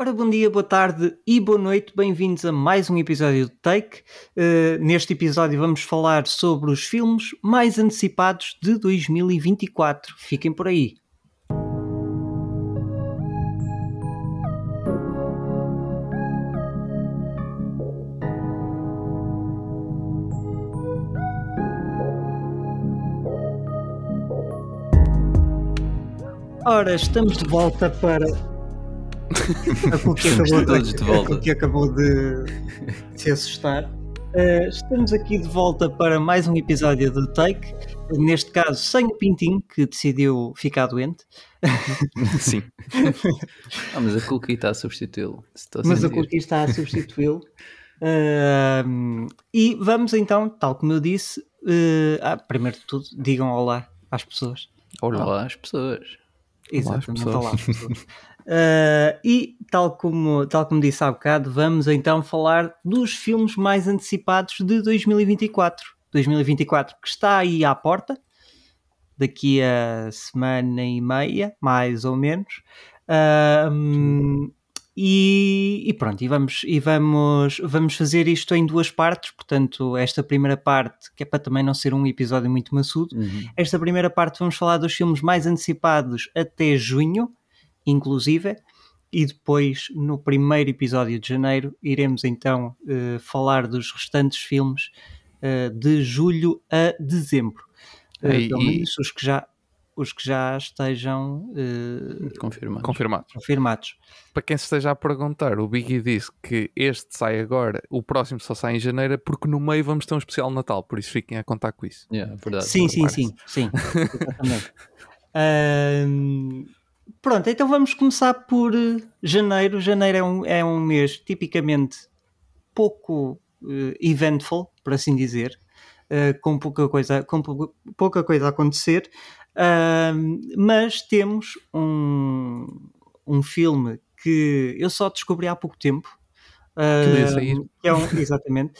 Ora, bom dia, boa tarde e boa noite, bem-vindos a mais um episódio do Take. Uh, neste episódio vamos falar sobre os filmes mais antecipados de 2024. Fiquem por aí. Ora, estamos de volta para a Cookie acabou, de, de volta. A Cookie acabou de se assustar. Uh, estamos aqui de volta para mais um episódio do Take. Neste caso, sem o Pintinho, que decidiu ficar doente. Sim. ah, mas a Cookie está a substituí-lo. Mas a Cookie está a substituí-lo. Uh, e vamos então, tal como eu disse, uh, ah, primeiro de tudo, digam olá às pessoas. Olá, olá às pessoas. Exatamente, olá às pessoas. Uh, e, tal como, tal como disse há bocado, vamos então falar dos filmes mais antecipados de 2024. 2024 que está aí à porta, daqui a semana e meia, mais ou menos. Uh, e, e, pronto, e, vamos, e vamos, vamos fazer isto em duas partes. Portanto, esta primeira parte, que é para também não ser um episódio muito maçudo, uhum. esta primeira parte vamos falar dos filmes mais antecipados até junho inclusive, e depois no primeiro episódio de janeiro iremos então uh, falar dos restantes filmes uh, de julho a dezembro. Uh, e, pelo menos os que já os que já estejam confirmados. confirmados. confirmados. Para quem se esteja a perguntar, o Biggie disse que este sai agora, o próximo só sai em janeiro, porque no meio vamos ter um especial Natal, por isso fiquem a contar com isso. Yeah, verdade. Sim, sim, sim, sim, exatamente. Pronto, então vamos começar por eh, janeiro. Janeiro é um, é um mês tipicamente pouco uh, eventful, por assim dizer, uh, com, pouca coisa, com pouca coisa a acontecer, uh, mas temos um, um filme que eu só descobri há pouco tempo. Uh, que é um, exatamente,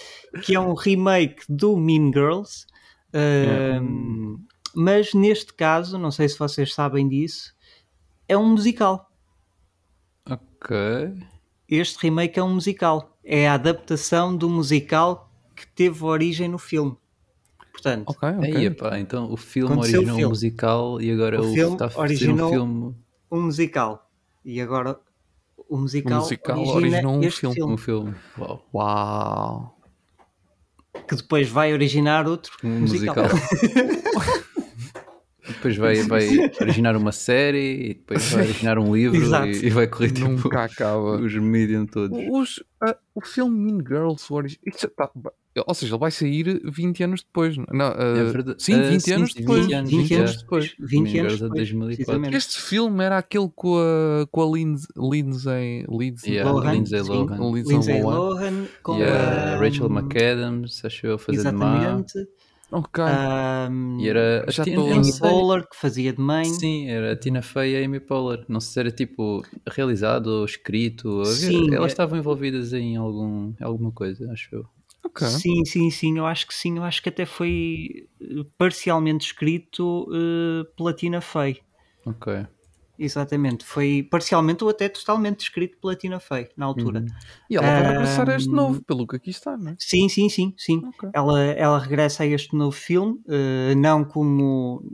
que é um remake do Mean Girls, yeah. mas neste caso, não sei se vocês sabem disso, é um musical. Ok. Este remake é um musical. É a adaptação do musical que teve origem no filme. Portanto, ok, ok. Aí, epá, então o filme originou um musical e agora o, o filme está a originou um filme. Um musical. E agora o musical, o musical originou um filme. filme. Um filme. Uau. Uau. Que depois vai originar outro um musical. musical. depois vai, vai originar uma série e depois vai originar um livro e, e, vai correr tipo, Nunca acaba. os medium todos. Os, uh, o filme Mean Girls, o tá, ou seja, ele vai sair 20 anos depois. Não, uh, é verdade. Sim, 20 uh, anos sim, depois. 20 anos, 20 anos depois. 20 anos depois. 2004. Este filme era aquele com a, com a Lindsay, Lindsay, Lindsay, yeah, Lohan, Lindsay Lohan. Lindsay Lohan. Com yeah, a Rachel McAdams, acho eu, a fazer Exatamente. de má. Ok. Um, e era já Tina, Amy Poehler que fazia de mãe. Sim, era a Tina Fey e a Amy Poehler. Não sei se era tipo realizado ou escrito. Sim, elas é... estavam envolvidas em algum, alguma coisa, acho eu. Okay. Sim, sim, sim, eu acho que sim, eu acho que até foi eh, parcialmente escrito uh, pela Tina Fey. Ok. Exatamente, foi parcialmente ou até totalmente escrito pela Tina Fey na altura. Uhum. E ela vai regressar a este novo, pelo que aqui está, não é? Sim, sim, sim, sim. Okay. Ela, ela regressa a este novo filme, uh, não como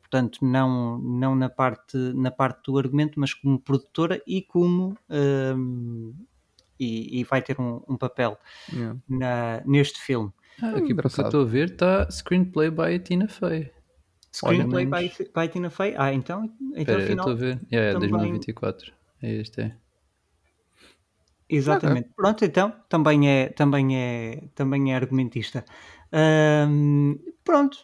portanto, não, não na, parte, na parte do argumento, mas como produtora e como uh, e, e, vai ter um, um papel yeah. na, neste filme. Ah, aqui para que eu estou a ver está screenplay by Tina Fey. Screenplay by, by Tina Fey? Ah, então, então Pera, final, eu estou a ver. Yeah, também... 2024. É este, é. Exatamente. Pronto, então, também é, também é, também é argumentista. pronto.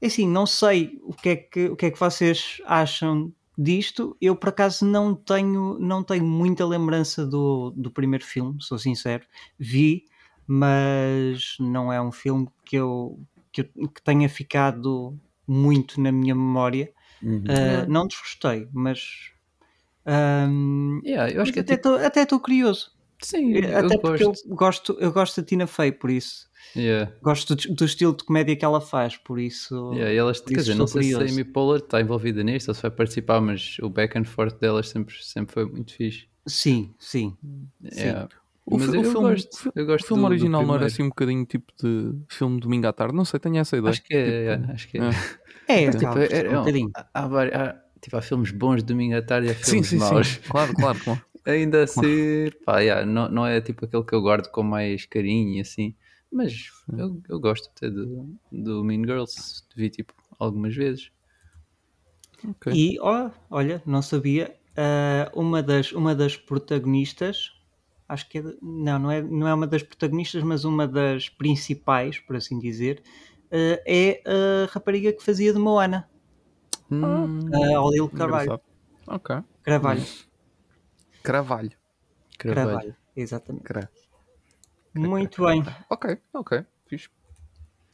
É assim, não sei o que, é que, o que é que vocês acham disto. Eu, por acaso, não tenho, não tenho muita lembrança do, do primeiro filme, sou sincero. Vi, mas não é um filme que eu, que, eu, que tenha ficado muito na minha memória. Uhum. Uh, não desgostei, mas um, yeah, eu acho que até estou é tipo... curioso. Sim, até porque gosto. eu gosto eu gosto da Tina Fey, por isso. Yeah. Gosto do, do, estilo de comédia que ela faz, por isso. Yeah, e elas, quer dizer, não sei curioso. se a Amy Poehler está envolvida nisto ou se vai participar, mas o back and forth delas sempre, sempre foi muito fixe. Sim, sim. Yeah. sim. O, mas eu, filme, gosto, eu gosto o filme do, original do não era assim um bocadinho tipo de filme domingo à tarde? Não sei, tenho essa ideia. Acho que é, tipo, acho que é. É, é, tipo, é, é, um bocadinho. Há, há, tipo, há filmes bons de domingo à tarde e há filmes sim, sim, maus. Sim. Claro, claro, claro. Ainda assim, pá, yeah, não, não é tipo aquele que eu guardo com mais carinho e assim. Mas eu, eu gosto até do, do Mean Girls, vi tipo algumas vezes. Okay. E oh, olha, não sabia, uh, uma, das, uma das protagonistas, acho que é, não, não é, não é uma das protagonistas, mas uma das principais, por assim dizer, uh, é a rapariga que fazia de Moana. Hum, a Olil Carvalho. Ok. Carvalho. Carvalho. Carvalho, exatamente. Cra... Muito bem. Ok, ok, fixe.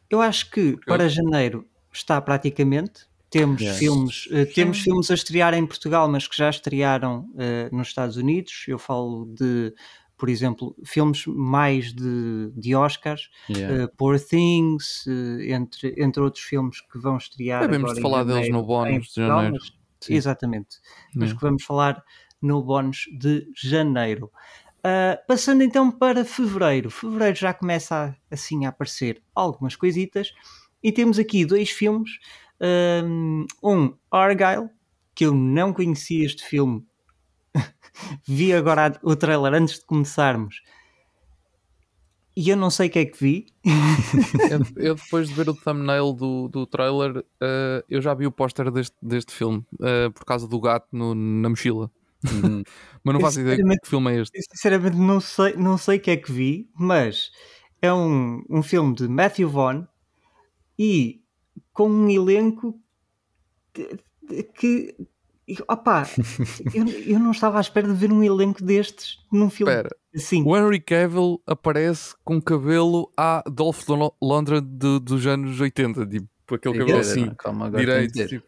Eu acho que para janeiro está praticamente. Temos yes. filmes, uh, temos filmes a estrear em Portugal, mas que já estrearam uh, nos Estados Unidos. Eu falo de, por exemplo, filmes mais de, de Oscars, yeah. uh, Poor Things, entre, entre outros filmes que vão estrear. Devemos de falar deles no bónus de janeiro. Mas, exatamente. Mas que vamos falar no bónus de janeiro. Uh, passando então para fevereiro. Fevereiro já começa a, assim a aparecer algumas coisitas e temos aqui dois filmes. Um, Argyle, que eu não conhecia este filme, vi agora o trailer antes de começarmos e eu não sei o que é que vi. eu, eu, depois de ver o thumbnail do, do trailer, uh, eu já vi o póster deste, deste filme uh, por causa do gato no, na mochila. Uhum. mas não faço ideia que filme é este. Sinceramente, não sei, não sei o que é que vi, mas é um, um filme de Matthew Vaughn e com um elenco que, que opá, eu, eu não estava à espera de ver um elenco destes num filme. Espera, assim. o Henry Cavill aparece com cabelo a Dolph Lundgren de, dos anos 80, tipo, aquele cabelo é, assim, calma, direito. Tipo.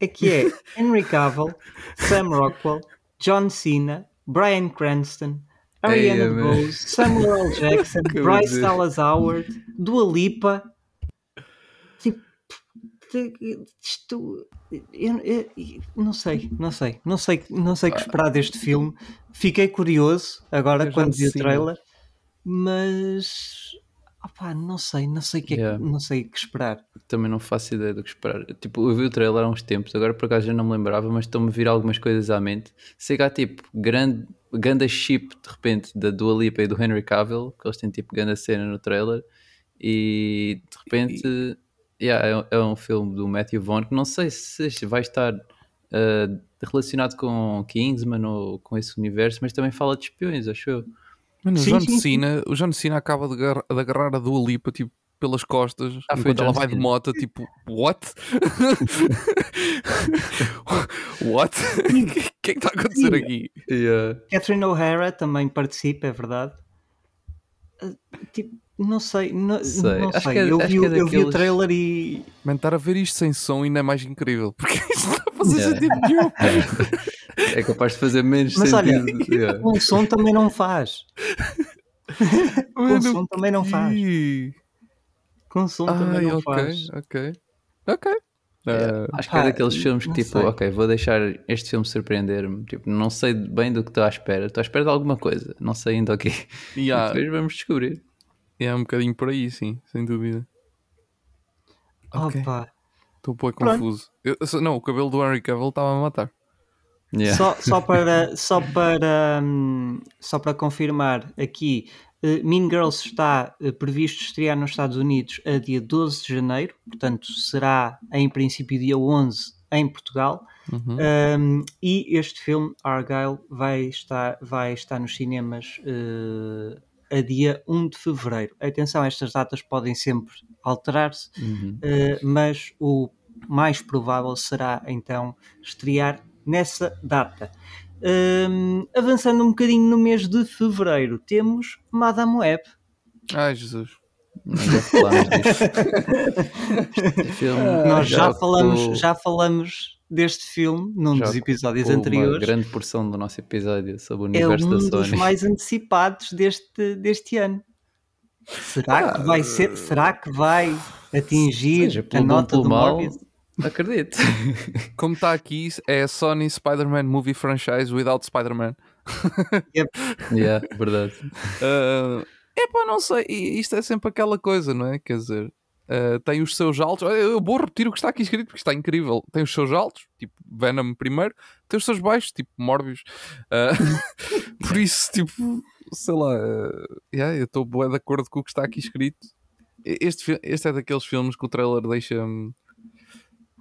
É que é Henry Cavill, Sam Rockwell, John Cena, Brian Cranston, Ariana Bose, Samuel L. Jackson, Bryce Dallas Howard, Dua Lipa. Isto, eu, eu, eu, não sei, não sei, não sei, não sei o que esperar deste filme. Fiquei curioso agora quando vi o trailer, mas Opa, não sei, não sei o que, é yeah. não sei que esperar. Também não faço ideia do que esperar. Tipo, eu vi o trailer há uns tempos, agora por acaso já não me lembrava, mas estão-me a vir algumas coisas à mente. Sei que há tipo grande, grande chip de repente da Dua Lipa e do Henry Cavill, que eles têm tipo grande cena no trailer, e de repente e... yeah, é, é, um filme do Matthew Vaughn que não sei se vai estar uh, relacionado com Kingsman ou com esse universo, mas também fala de espiões, acho eu. Mano, sim, o, John sim, Cena, sim. o John Cena acaba de agarrar, de agarrar a Dua Lipa tipo, pelas costas ah, enquanto ela vai de moto, tipo, what? what? O que é que está a acontecer aqui? Yeah. Catherine O'Hara também participa, é verdade. Uh, tipo, não sei, não sei. Não sei. É, eu, vi, é daqueles... eu vi o trailer e. Man, estar a ver isto sem som ainda é mais incrível, porque isto não está a fazer yeah. sentido nenhum. É capaz de fazer menos Mas sentido. olha, yeah. com som também não faz. com som também não faz. Com som Ai, também não okay, faz. Ok, ok. Uh, acho que é daqueles filmes que tipo, sei. ok, vou deixar este filme surpreender-me. Tipo, não sei bem do que estou à espera. Estou à espera de alguma coisa. Não sei ainda o quê. Yeah. Depois vamos descobrir. É um bocadinho por aí, sim, sem dúvida. Ok. Estou um pouco confuso. Eu, não, o cabelo do Henry Cavill estava a matar. Yeah. Só, só para, só, para, um, só para confirmar aqui, uh, Mean Girls está uh, previsto estrear nos Estados Unidos a dia 12 de janeiro, portanto será em princípio dia 11 em Portugal. Uhum. Um, e este filme, Argyle, vai estar, vai estar nos cinemas uh, a dia 1 de fevereiro. Atenção, estas datas podem sempre alterar-se, uhum. mas o mais provável será então estrear nessa data. Um, avançando um bocadinho no mês de fevereiro, temos Madame Web. Ai Jesus. Nós já falamos disto. filme, Nós já, já falamos, já falamos deste filme num dos episódios anteriores. Uma grande porção do nosso episódio sobre o universo é um da Sony. dos mais antecipados deste, deste ano. Será que vai ser? Será que vai atingir Seja, a nota do mal, Morbius? Acredito. Como está aqui, é a Sony Spider-Man Movie Franchise without Spider-Man. Yep. yeah, verdade. Uh, epá, não sei. Isto é sempre aquela coisa, não é? Quer dizer, uh, tem os seus altos. Eu vou repetir o que está aqui escrito porque está incrível. Tem os seus altos, tipo Venom primeiro, tem os seus baixos, tipo Morbius. Uh, por isso, tipo, sei lá. Uh, yeah, eu estou de acordo com o que está aqui escrito. Este, este é daqueles filmes que o trailer deixa-me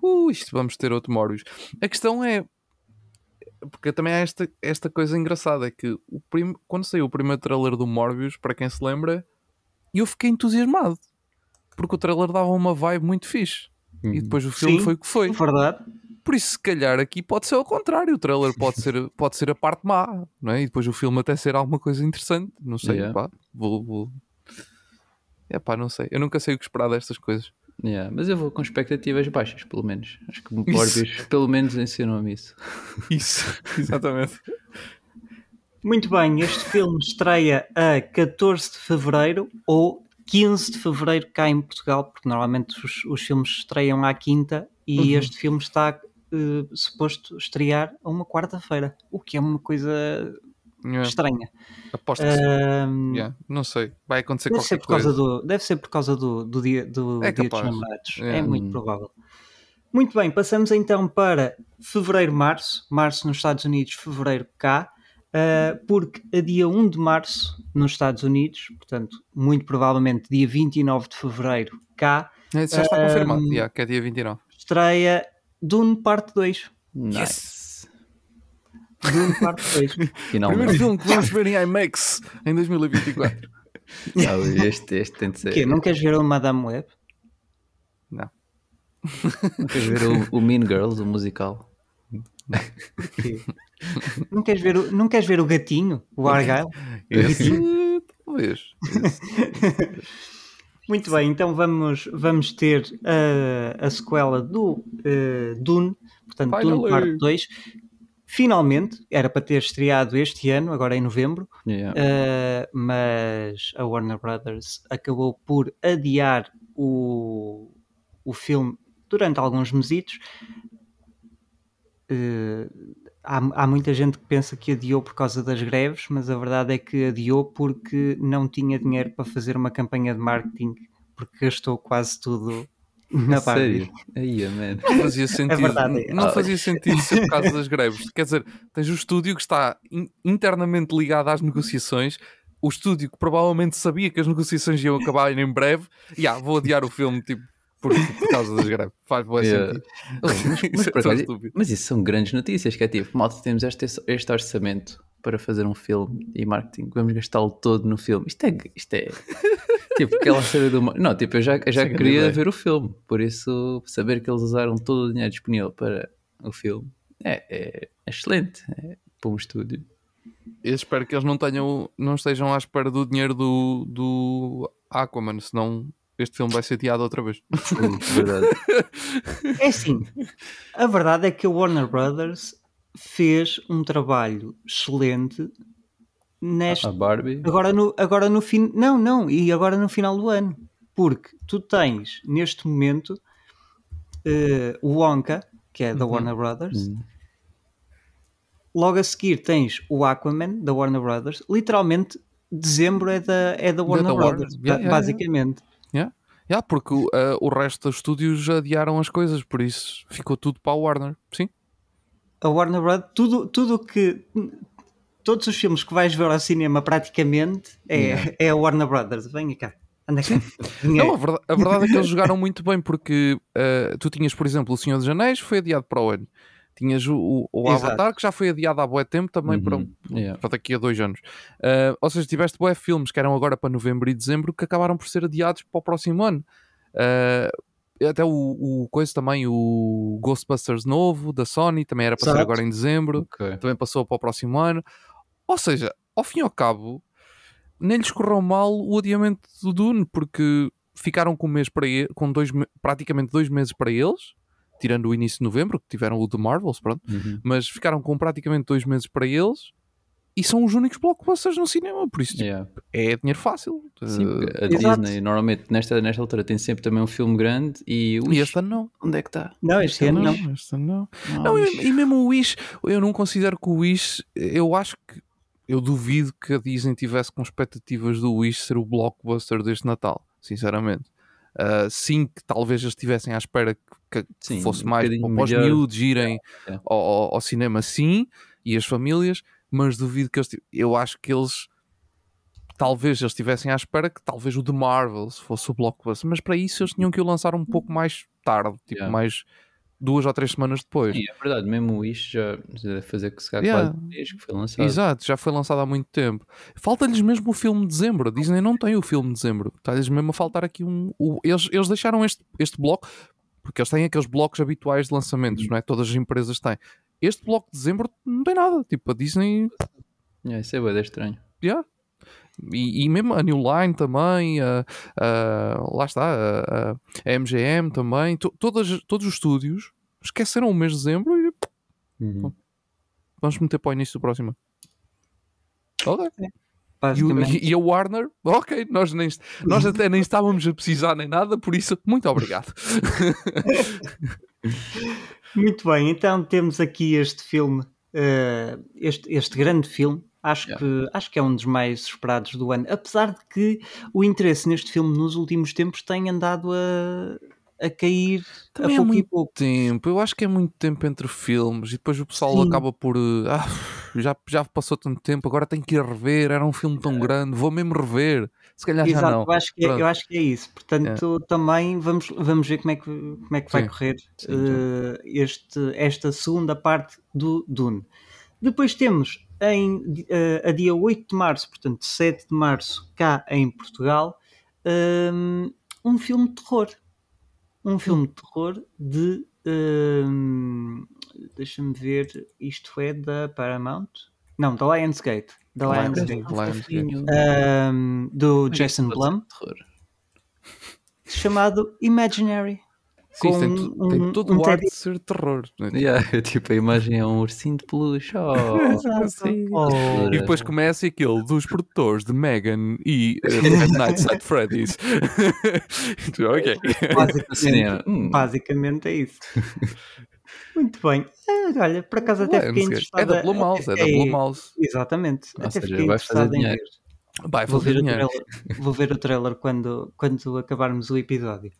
uh, isto vamos ter outro Morbius. A questão é, porque também há esta, esta coisa engraçada, é que o prim... quando saiu o primeiro trailer do Morbius, para quem se lembra, eu fiquei entusiasmado, porque o trailer dava uma vibe muito fixe. E uhum. depois o filme Sim, foi o que foi. Verdade. Por isso, se calhar, aqui pode ser ao contrário. O trailer pode ser, pode ser a parte má, não é? E depois o filme até ser alguma coisa interessante. Não sei, yeah. pá, vou, vou... É pá, não sei. Eu nunca sei o que esperar destas coisas. Yeah, mas eu vou com expectativas baixas, pelo menos. Acho que o Morbius pelo menos ensinou-me isso. Isso, exatamente. Muito bem, este filme estreia a 14 de Fevereiro ou 15 de Fevereiro cá em Portugal, porque normalmente os, os filmes estreiam à quinta e uhum. este filme está uh, suposto estrear a uma quarta-feira, o que é uma coisa Yeah. Estranha. Aposto que um, yeah. Não sei. Vai acontecer deve qualquer ser por coisa. Causa do, deve ser por causa do, do dia, do é dia dos namorados. É muito provável. Muito bem, passamos então para fevereiro-março. Março nos Estados Unidos, fevereiro cá. Uh, porque a dia 1 de março nos Estados Unidos, portanto, muito provavelmente dia 29 de fevereiro cá. É, já está confirmado, yeah, que é dia 29. Estreia Dune Parte 2. Nice. Yes. Dune Parte 2. Finalmente. Primeiro filme que vamos ver em IMAX em 2024. Não, este, este tem de ser. Quê? Não queres ver o Madame Web? Não. Não queres ver o, o Mean Girls, o musical? Não queres ver o, não queres ver o gatinho, o Argyle? Esse, talvez. Muito bem, então vamos, vamos ter uh, a sequela do uh, Dune, portanto, Finally. Dune Parte 2, Finalmente, era para ter estreado este ano, agora em novembro, yeah. uh, mas a Warner Brothers acabou por adiar o, o filme durante alguns mesitos. Uh, há, há muita gente que pensa que adiou por causa das greves, mas a verdade é que adiou porque não tinha dinheiro para fazer uma campanha de marketing, porque gastou quase tudo na Sério? Aí, man. Não fazia é sentido. É verdade. Não fazia sentido ser por causa das greves. Quer dizer, tens o estúdio que está internamente ligado às negociações, o estúdio que provavelmente sabia que as negociações iam acabar em breve, e yeah, vou adiar o filme, tipo, por, por causa das greves. Faz bom yeah. sentido. Mas, mas, isso é mas, isso são grandes notícias, que é tipo, malta, temos este, este orçamento para fazer um filme e marketing, vamos gastá-lo todo no filme. Isto é, isto é tipo, aquela série do. Não, tipo, eu já, eu já queria ver o filme, por isso saber que eles usaram todo o dinheiro disponível para o filme é, é excelente é, para um estúdio. Eu espero que eles não tenham, não estejam à espera do dinheiro do, do Aquaman, senão este filme vai ser adiado outra vez. verdade. É assim, a verdade é que a Warner Brothers fez um trabalho excelente neste. A Barbie? Agora no, agora no fim. Não, não, e agora no final do ano. Porque tu tens neste momento uh, o Wonka, que é da uhum. Warner Brothers. Uhum. Logo a seguir tens o Aquaman da Warner Brothers. Literalmente, dezembro é da, é da Warner da Brothers, Warner. Yeah, basicamente. Yeah. Yeah, porque uh, o resto dos estúdios adiaram as coisas, por isso ficou tudo para a Warner. Sim. A Warner Brothers, tudo, tudo que todos os filmes que vais ver ao cinema praticamente é, yeah. é a Warner Brothers. Venha cá. Anda cá. Não, a verdade, a verdade, é que eles jogaram muito bem porque uh, tu tinhas, por exemplo, O Senhor dos Anéis foi adiado para o ano. Tinhas o, o, o Avatar que já foi adiado há bué tempo também uhum. para, um, yeah. para daqui a dois anos. Uh, ou seja, tiveste bué filmes que eram agora para novembro e dezembro que acabaram por ser adiados para o próximo ano. Uh, até o, o coisa também, o Ghostbusters novo da Sony, também era para Exato. ser agora em dezembro, okay. também passou para o próximo ano. Ou seja, ao fim e ao cabo, nem lhes correu mal o adiamento do Dune, porque ficaram com um mês para ele, com dois, praticamente dois meses para eles, tirando o início de novembro, que tiveram o The Marvels, pronto, uhum. mas ficaram com praticamente dois meses para eles e são os únicos blockbusters no cinema, por isso tipo, yeah. é dinheiro fácil. Sim, a Disney normalmente nesta, nesta altura tem sempre também um filme grande e o e este ano não. Onde é que está? Não, este, ano não. não. Este ano não. não, não e, e, mesmo o Wish, eu não considero que o Wish, eu acho que eu duvido que a Disney tivesse com expectativas do Wish ser o blockbuster deste Natal, sinceramente. Uh, sim, que talvez eles estivessem à espera que, que sim, fosse um mais para os miúdos irem é. Ao, ao, cinema, sim, e as famílias, mas duvido que eles. Eu acho que eles. Talvez eles estivessem à espera que talvez o The Marvels fosse o blockbuster, mas para isso eles tinham que o lançar um pouco mais tarde, tipo yeah. mais duas ou três semanas depois. Sim, é verdade, mesmo o Ish já deve fazer que se calhar yeah. quase desde que foi lançado. Exato, já foi lançado há muito tempo. Falta-lhes mesmo o filme de dezembro. A Disney não tem o filme de dezembro. Está-lhes mesmo a faltar aqui um. O, eles, eles deixaram este, este bloco, porque eles têm aqueles blocos habituais de lançamentos, não é? Todas as empresas têm. Este bloco de dezembro não tem nada. Tipo, a Disney. Yeah, isso é bem estranho. Yeah. E, e, mesmo a New Line também, a, a, lá está, a, a MGM também, to, todas, todos os estúdios esqueceram o mês de dezembro e uhum. vamos meter para o início do próximo. Ok. É, e, e, a Warner, ok, nós, nem, nós até nem estávamos a precisar nem nada, por isso, muito obrigado. muito bem, então temos aqui este filme, uh, este, este grande filme, Acho, yeah. que, acho que é um dos mais esperados do ano. Apesar de que o interesse neste filme nos últimos tempos tem andado a, a cair Também a pouco é muito pouco. tempo. Eu acho que é muito tempo entre filmes e depois o pessoal Sim. acaba por. Eh, ah, já, já passou tanto tempo, agora tenho que ir rever. Era um filme tão grande, vou mesmo rever. Se calhar Exato, já não. Eu acho que, é, eu acho que é isso. Portanto, é. também vamos, vamos ver como é que, como é que vai correr Sim, uh, este, esta segunda parte do Dune. Depois temos em, uh, a dia 8 de março, portanto 7 de março, cá em Portugal, um, um filme de terror. Um filme de terror de. Um, Deixa-me ver, isto é da Paramount? Não, da Lionsgate. Da Lionsgate. Lionsgate. Um, do Jason Blum. Chamado Imaginary. Sim, com tem, um, tem todo um o ar de ser terror. Né? Yeah, tipo, a imagem é um ursinho de peluche. Oh, oh. E depois começa aquele dos produtores de Megan e uh, Nights at Freddy's. ok. Basicamente, hum. basicamente é isso. Muito bem. É, olha, por acaso até fiquei interessado. É da Blue Mouse, é da Blue Mouse. Exatamente. Ou até seja, vai fazer dinheiro. Vai fazer vou dinheiro. vou ver o trailer quando, quando acabarmos o episódio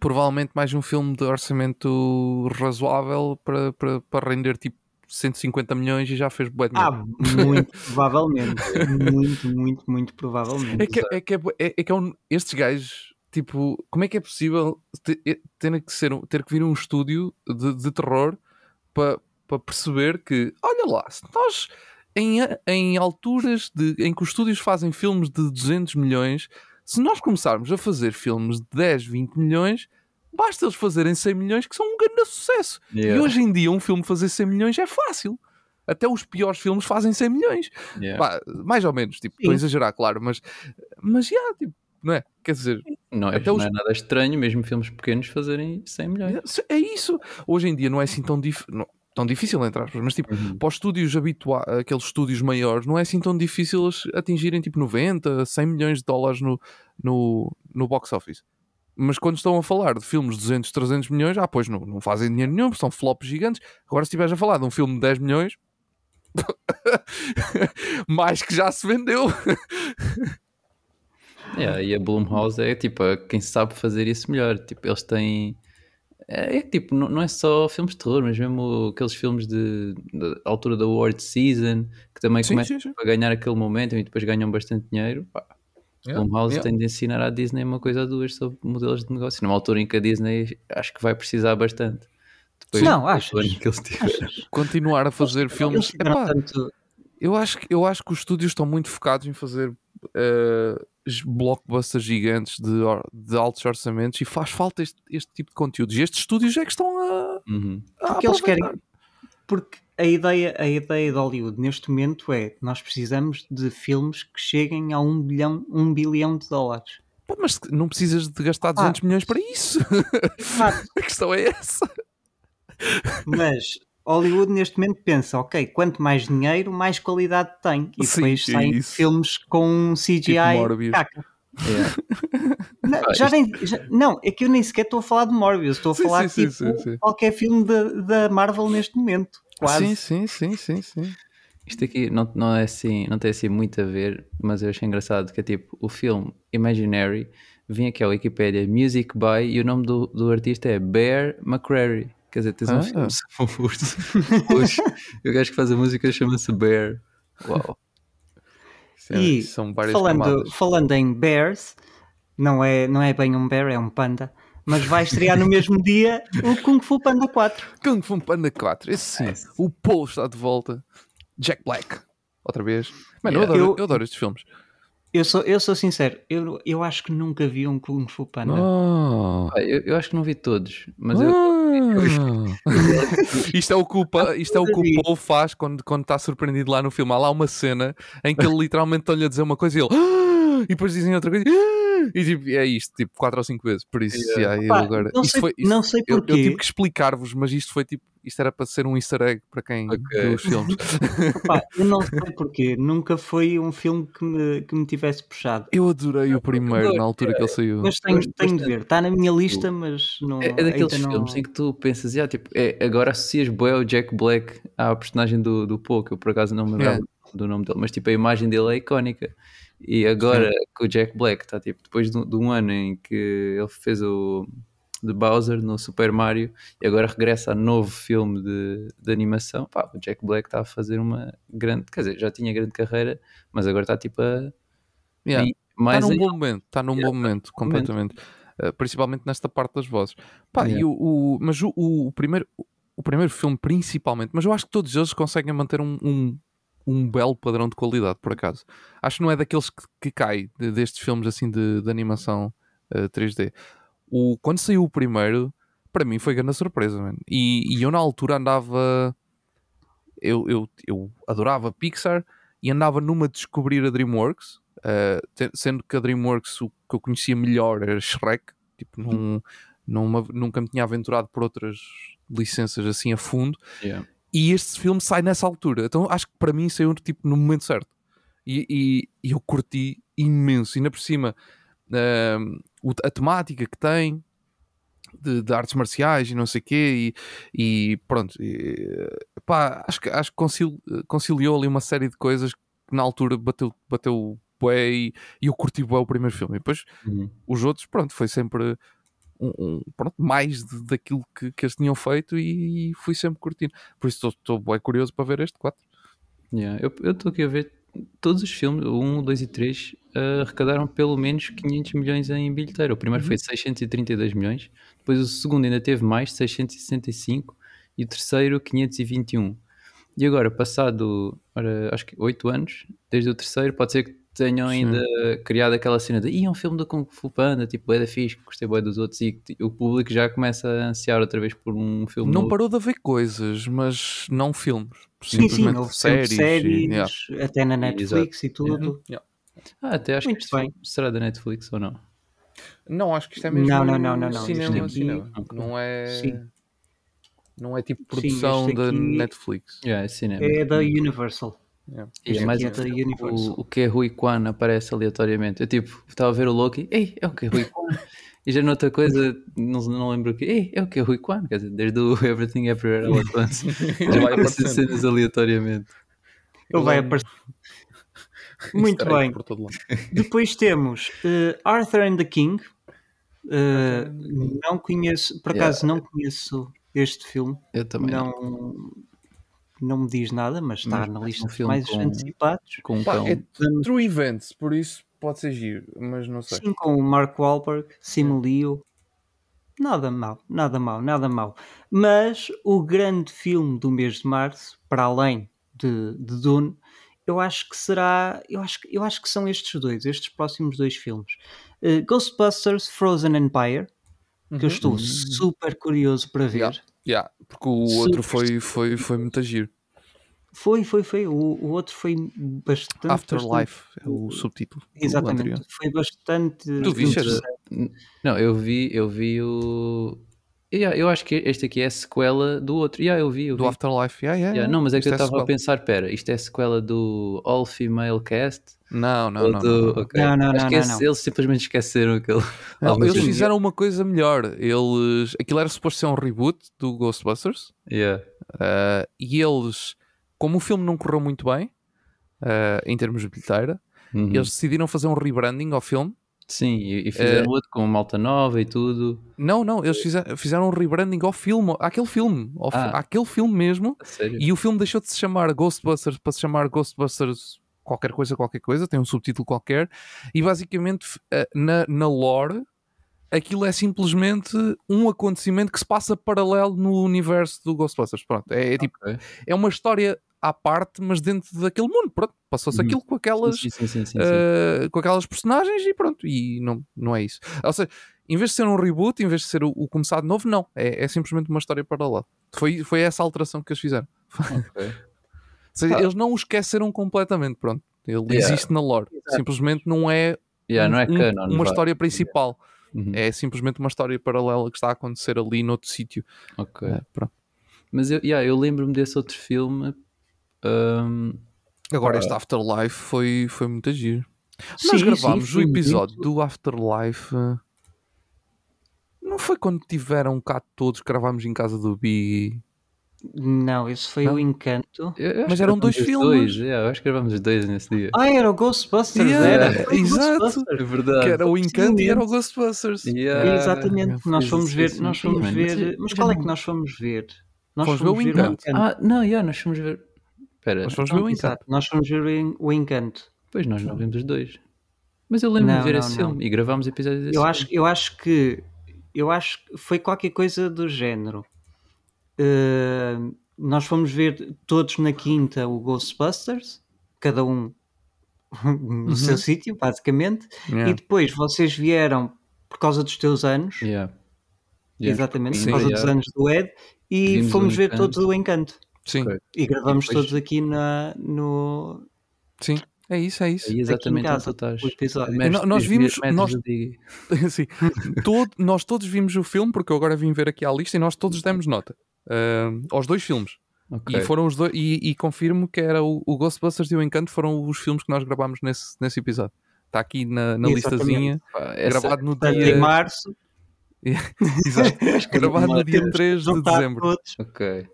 provavelmente mais um filme de orçamento razoável para, para, para render tipo 150 milhões e já fez bué Ah, muito provavelmente. muito, muito, muito provavelmente. É que é, que é, é, é, que é um, estes gajos, tipo, como é que é possível ter, ter, que, ser, ter que vir um estúdio de, de terror para, para perceber que, olha lá, se nós em, em alturas de, em que os estúdios fazem filmes de 200 milhões, se nós começarmos a fazer filmes de 10, 20 milhões, basta eles fazerem 100 milhões que são um grande sucesso. Yeah. E hoje em dia um filme fazer 100 milhões é fácil. Até os piores filmes fazem 100 milhões. Yeah. Bah, mais ou menos, tipo, estou a exagerar, claro, mas, mas já, yeah, tipo, não é? Quer dizer, não, é, até não os... é nada estranho, mesmo filmes pequenos fazerem 100 milhões. É isso. Hoje em dia não é assim tão difícil tão difícil, entre aspas, mas tipo, uhum. para os estúdios habituais, aqueles estúdios maiores, não é assim tão difícil eles atingirem tipo 90, 100 milhões de dólares no, no, no box office. Mas quando estão a falar de filmes de 200, 300 milhões, ah, pois não, não fazem dinheiro nenhum, são flops gigantes. Agora, se estiveres a falar de um filme de 10 milhões, mais que já se vendeu. yeah, e a Blumhouse é tipo quem sabe fazer isso melhor. Tipo, eles têm é, é tipo, não, não, é só filmes de terror, mas mesmo aqueles filmes de, de altura da award season que também sim, começam sim, sim. a ganhar aquele momento e depois ganham bastante dinheiro. Pá. Yeah, Blumhouse yeah. tem de ensinar à Disney uma coisa ou duas sobre modelos de negócio, numa altura em que a Disney acho que vai precisar bastante. Depois, não, acho. Continuar a fazer filmes. Epá, tanto... eu, acho, eu acho que os estúdios estão muito focados em fazer uh, blockbusters gigantes de, de altos orçamentos e faz falta este, este tipo de conteúdos. E estes estúdios é que estão a. Uhum. a porque eles querem. Porque a ideia, a ideia de Hollywood neste momento é nós precisamos de filmes que cheguem a um bilhão, um bilhão de dólares. Pô, mas não precisas de gastar 200 ah. milhões para isso. Ah. a questão é essa. Mas Hollywood neste momento pensa, ok, quanto mais dinheiro, mais qualidade tem. E Sim, depois é saem isso. filmes com CGI Tipo Morbius. caca. Yeah. Não, já nem, já- não, é que eu nem sequer estou a falar de Morbius, estou a Sim, falar sim, tipo sim, qualquer filme da, Marvel neste momento. Quase. Sim, sim, sim, sim, sim. Isto aqui não, não é assim, não tem assim muito a ver, mas eu achei engraçado que é tipo o filme Imaginary vinha aqui à Wikipedia Music by e o nome do, do artista é Bear McCreary. Quer dizer, tens um Ah. filme sobre urso. Hoje, o gajo que faz a música chama-se Bear. Uau. É, E são várias falando, camadas. falando em bears, não é, não é bem um bear, é um panda, mas vai estrear no mesmo dia o Kung Fu Panda 4. Kung Fu Panda 4, esse sim. O Paul está de volta. Jack Black, outra vez. Mano, Yeah. eu, adoro, Eu- eu adoro estes filmes. Eu sou, eu sou sincero, eu, eu acho que nunca vi um Kung Fu Panda. Ah. Pá, eu, eu acho que não vi todos, mas eu, Ah. isto é o que o, isto é o, que o Paul faz quando, quando está surpreendido lá no filme. Há lá uma cena em que ele literalmente está-lhe a dizer uma coisa e ele "Ah!" e depois dizem outra coisa "Ah!" E tipo, é isto, tipo, quatro ou cinco vezes. Por isso, Yeah. yeah, eu Pá, agora. não, sei, foi, isto- não sei eu, eu porquê. tive que explicar-vos, mas isto foi tipo, isto era para ser um easter egg para quem Ok. viu os filmes. Pá, eu não sei porquê. Nunca foi um filme que me, que me tivesse puxado. Eu adorei o primeiro na altura que ele saiu. Mas tenho, tenho de bastante. ver. Está na minha lista, mas não. É, é daqueles ainda não- filmes em que tu pensas, yeah, tipo, é, agora associas o Jack Black à personagem do, do Poe, que eu por acaso não me lembrava do nome dele, mas tipo, a imagem dele é icónica. E agora que o Jack Black está tipo, depois de, um- de um ano em que ele fez o de Bowser no Super Mario e agora regressa a novo filme de, de animação, pá, o Jack Black está a fazer uma grande, quer dizer, já tinha grande carreira, mas agora está tipo a Yeah. Está num em- bom momento, está num Yeah, bom momento, bom momento. completamente. Uh, principalmente nesta parte das vozes. Pá, Yeah. e o, o- mas o, o primeiro, o primeiro filme, principalmente, mas eu acho que todos eles conseguem manter um, um, um belo padrão de qualidade, por acaso. Acho que não é daqueles que, que cai de- destes filmes assim de, de animação uh, 3D. O, quando saiu o primeiro, para mim foi grande surpresa, mano. E, e eu na altura andava. Eu, eu, eu adorava Pixar e andava numa de descobrir a DreamWorks, uh, sendo que a DreamWorks o que eu conhecia melhor era Shrek, tipo, num, numa- nunca me tinha aventurado por outras licenças assim a fundo. Yeah. E este filme sai nessa altura, então acho que para mim saiu tipo, no momento certo. E, e- e eu curti imenso, e ainda por cima o- a temática que tem de, de artes marciais e não sei o quê, e, e pronto, e, pá, acho que, acho que concil- conciliou ali uma série de coisas que na altura bateu, bateu bué e, e eu curti bué o primeiro filme. E depois Uhum. os outros, pronto, foi sempre um, um- pronto, mais de- daquilo que, que eles tinham feito e, fui sempre curtindo. Por isso estou bem curioso para ver este 4. Yeah, Eu estou aqui a ver todos os filmes, o 1, o 2 e 3, eh, arrecadaram pelo menos 500 milhões em bilheteiro. O primeiro foi 632 milhões, depois o segundo ainda teve mais, 665, e o terceiro 521. E agora, passado, ora, acho que 8 anos, desde o terceiro, pode ser que tenham Sim. ainda criado aquela cena de "Ih, é um filme do Kung Fu Panda, tipo, é da fixe, gostei bem dos outros, e o público já começa a ansiar outra vez por um filme Não novo. parou de haver coisas, mas não filmes. Sim, sim, Simplesmente houve séries. séries, e- yeah. até na Netflix e tudo. Yeah. Ah, até acho Muito que bem. será da Netflix ou não. Não, acho que isto é mesmo Não, não, não, não, não, cinema, aqui- cinema. Não é... Sim. Não é tipo Sim, produção este da aqui- Netflix. Yeah, é cinema. É da Universal. Yeah. E é mais é da Universal. o, o que é Rui Kwan aparece aleatoriamente. Eu tipo, estava a ver o Loki, ei, é o que é Rui Kwan. e já noutra coisa, não, não lembro o que, ei, é o que é Rui Kwan. Quer dizer, desde o Everything Everywhere All at Once. já vai aparecer cenas aleatoriamente. Ele vai é aparecer. Muito bem. Por todo lado. Depois temos eh, Arthur and the King. Eh, não conheço, por acaso não conheço este filme. Eu também. Não, não me diz nada, mas está Mas na lista um dos filme mais com- antecipados. Com um Pá, é True Events, por isso pode ser giro, mas não sei. Sim, com o Mark Wahlberg, Simu Liu. Nada mal, nada mal, nada mal. Mas o grande filme do mês de março, para além de, de Dune, eu acho que será. Eu acho, que- eu acho que são estes dois, estes próximos dois filmes. Eh, Ghostbusters Frozen Empire, que eu estou super curioso para ver. Yeah. Yeah, porque o outro foi, foi, foi muito giro. Foi, foi, foi. O, o outro foi bastante. bastante- Afterlife é o subtítulo. Exatamente. Foi bastante. Tu viste? Não, eu vi, eu vi o. Yeah, eu acho que este aqui é a sequela do outro. Yeah, eu vi, eu Do vi. Afterlife. Yeah, yeah, Yeah, não, mas é que eu estava a sequela. pensar, pera, isto é a sequela do All Female Cast? Não, não, não. do... não, não. ok. Não, não, Acho não, que não, eles simplesmente esqueceram aquele. Não, eles fizeram uma coisa melhor. Eles... Aquilo era suposto ser um reboot do Ghostbusters. Yeah. Uh, e eles, como o filme não correu muito bem, uh, em termos de bilheteira, Uhum. eles decidiram fazer um rebranding ao filme. Sim, e, e fizeram Eh, outro com malta nova e tudo. Não, não, eles fizeram, fizeram um rebranding ao filme, àquele filme, ao Ah. àquele filme mesmo. Sério? E o filme deixou de se chamar Ghostbusters para se chamar Ghostbusters qualquer coisa, qualquer coisa, tem um subtítulo qualquer. E basicamente, uh, na, na lore, aquilo é simplesmente um acontecimento que se passa paralelo no universo do Ghostbusters. Pronto, é, é tipo, Ok. é uma história à parte, mas dentro daquele mundo. Pronto, passou-se Uhum. aquilo com aquelas, Sim, sim, sim, sim, sim. uh, com aquelas personagens e pronto. E não, não é isso. Ou seja, em vez de ser um reboot, em vez de ser o, o começar de novo, não. É, é simplesmente uma história paralela. Foi, foi essa alteração que eles fizeram. Ok. Ou seja, Ah. eles não o esqueceram completamente. Pronto, ele Yeah. existe na lore. Simplesmente não é, Yeah, não é um- canon. uma história principal. Uhum. É simplesmente uma história paralela que está a acontecer ali noutro sítio. Ok. É, pronto. Mas eu, yeah, eu lembro-me desse outro filme. Hum, Agora, Ah. este Afterlife foi, foi muito giro. Sim, Nós sim, gravámos o episódio muito- do Afterlife. Não foi quando tiveram cá todos, gravámos em casa do Big. Não, esse foi Não? o Encanto. Mas eram dois filmes. Dois, yeah, eu acho que gravamos os dois nesse dia. Ah, era o Ghostbusters, Yeah, era. O exato. Ghostbusters. É verdade. Que era o Encanto e era o Sim, Ghostbusters. Yeah. Exatamente, nós fomos ver, nós fomos ver, mas- qual é que nós fomos ver? Nós Fomos ver o Encanto. Ah, não, yeah, nós fomos ver. Espera, Nós fomos ver o Encanto. Nós fomos ver o En- o Encanto. pois nós não vimos os dois. Mas eu lembro-me de ver não, esse não. filme e gravámos episódios desse Eu filme. acho, eu acho que eu acho que foi qualquer coisa do género. Uh, nós fomos ver todos na quinta o Ghostbusters, cada um no seu sítio, basicamente, Yeah. e depois vocês vieram por causa dos teus anos, Yeah. Yeah, exatamente, sim, por causa dos anos do Ed, e Vimos fomos ver Encanto. todos o Encanto. Sim, Ok. E gravamos E depois- todos aqui na, no, sim. É isso, é isso. Aí exatamente casa, estás. o episódio. Mestre nó- nós vimos- nós-. Sim. Todo- nós todos vimos o filme, porque eu agora vim ver aqui à lista e nós todos demos nota. ah, aos dois filmes. Ok. E foram os dois, e, e confirmo que era o, o Ghostbusters e o Encanto foram os filmes que nós gravámos nesse, nesse episódio. Está aqui na, na listazinha, essa- gravado no Portanto, em dia. março, Exato. gravado no dia temos que 3 de dezembro. todos Ok.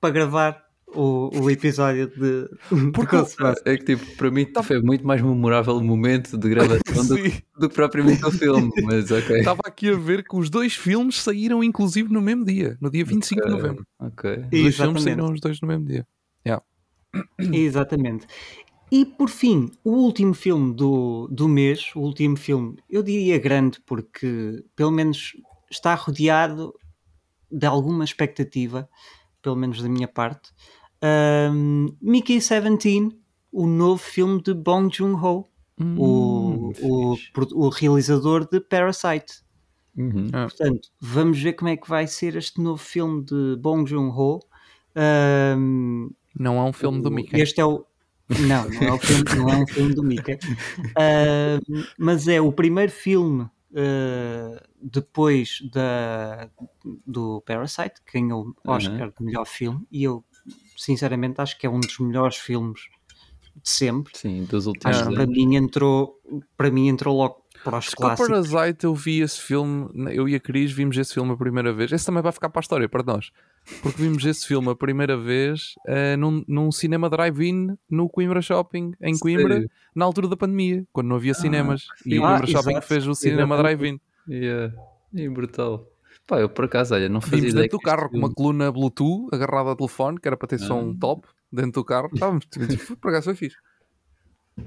Para gravar o, o episódio de, de Porque- Ghostbusters. É que tipo, para mim foi muito mais memorável o momento de gravação do, do que propriamente o filme, mas ok. Estava aqui a ver que os dois filmes saíram inclusive no mesmo dia, no dia 25 de novembro. Ok. Os dois filmes saíram os dois no mesmo dia. Exatamente. E por fim, o último filme do, do mês, o último filme, eu diria grande porque pelo menos está rodeado de alguma expectativa, pelo menos da minha parte. Um, Mickey 17, o novo filme de Bong Joon-ho, o, o, pro- o realizador de Parasite. Uhum. Ah. Portanto, vamos ver como é que vai ser este novo filme de Bong Joon-ho. Um, Não é um filme do o- Mickey. Este é o. Não, não é, o filme, não é um filme do Mickey. Ah, mas é o primeiro filme ah, depois da, do Parasite, que ganhou o Oscar de melhor filme, e eu sinceramente acho que é um dos melhores filmes de sempre. Sim, dos últimos Acho que para anos. mim entrou, para mim entrou logo para os Acho que o clássicos. Parasite eu vi esse filme, eu e a Cris vimos esse filme a primeira vez. Esse também vai ficar para a história, para nós. Porque vimos esse filme a primeira vez eh, num, num cinema drive-in no Coimbra Shopping, em Coimbra, Sério? na altura da pandemia, quando não havia cinemas. E o Ah, Coimbra Shopping exato, fez o cinema drive-in. Yeah. E brutal. Pá, eu por acaso, olha, não fazia Vimos ideia dentro do carro com uma coluna Bluetooth agarrada ao telefone, que era para ter som Ah. top, dentro do carro. Estávamos, por acaso foi fixe.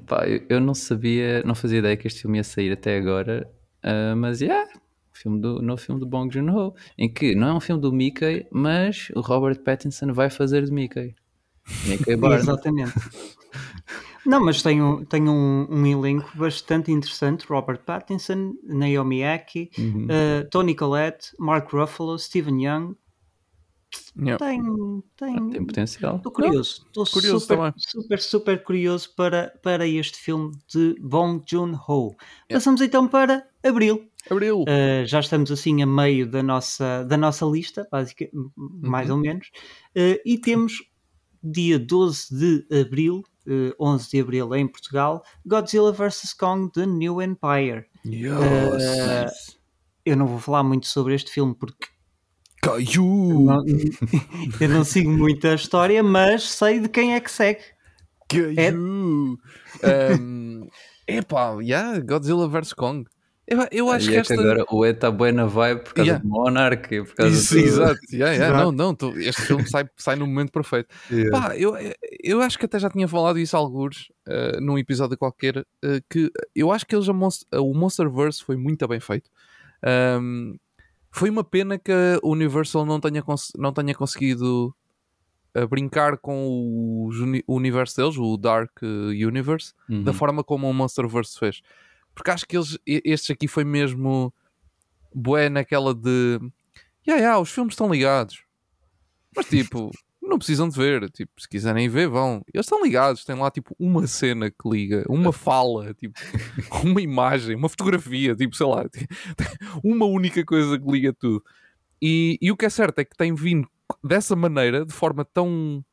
Pá, eu, eu não sabia, não fazia ideia que este filme ia sair até agora, ah, mas yeah, filme do, novo filme do Bong Joon-ho, em que não é um filme do Mickey, mas o Robert Pattinson vai fazer de Mickey. Mickey Barney. Exatamente. Não, mas tem, um, tem um, um elenco bastante interessante: Robert Pattinson, Naomi Aki, Uhum. uh, Tony Collette, Mark Ruffalo, Stephen Young. Yeah. Tem. Tem. Tem potencial. Estou curioso. Estou Curioso super, também. super, super curioso para, para este filme de Bong Joon-ho. Passamos então para Abril. Abril. Uh, já estamos assim a meio da nossa, da nossa lista, basicamente, uhum. mais ou menos. Uh, e temos dia 12 de abril, uh, 11 de abril em Portugal, Godzilla vs. Kong The New Empire. Yes. eu não vou falar muito sobre este filme porque Caiu! Eu não, eu não sigo muito a história, mas sei de quem é que segue. Caiu! É... Um, epá, yeah, Godzilla vs Kong. Eu, eu acho que, é esta... que agora o Ed está bem na vibe por causa yeah. do Monarch. Por causa Isso, do... Exato, yeah, yeah. Exato. não, não, tô... este filme sai, sai no momento perfeito. Yeah. Pá, eu, eu acho que até já tinha falado isso a alguns uh, num episódio qualquer, uh, que eu acho que eles Monst o Monsterverse foi muito bem feito. Um, foi uma pena que a Universal não tenha, não tenha conseguido uh, brincar com o, o universo deles, o Dark Universe, uhum. da forma como o Monsterverse fez. Porque acho que eles, estes aqui foi mesmo bué naquela de yeah, yeah, os filmes estão ligados. Mas tipo, não precisam de ver. Tipo, se quiserem ver, vão. Eles estão ligados, tem lá tipo uma cena que liga, uma fala, tipo, uma imagem, uma fotografia, tipo, sei lá, uma única coisa que liga tudo. E, e o que é certo é que tem vindo dessa maneira, de forma tão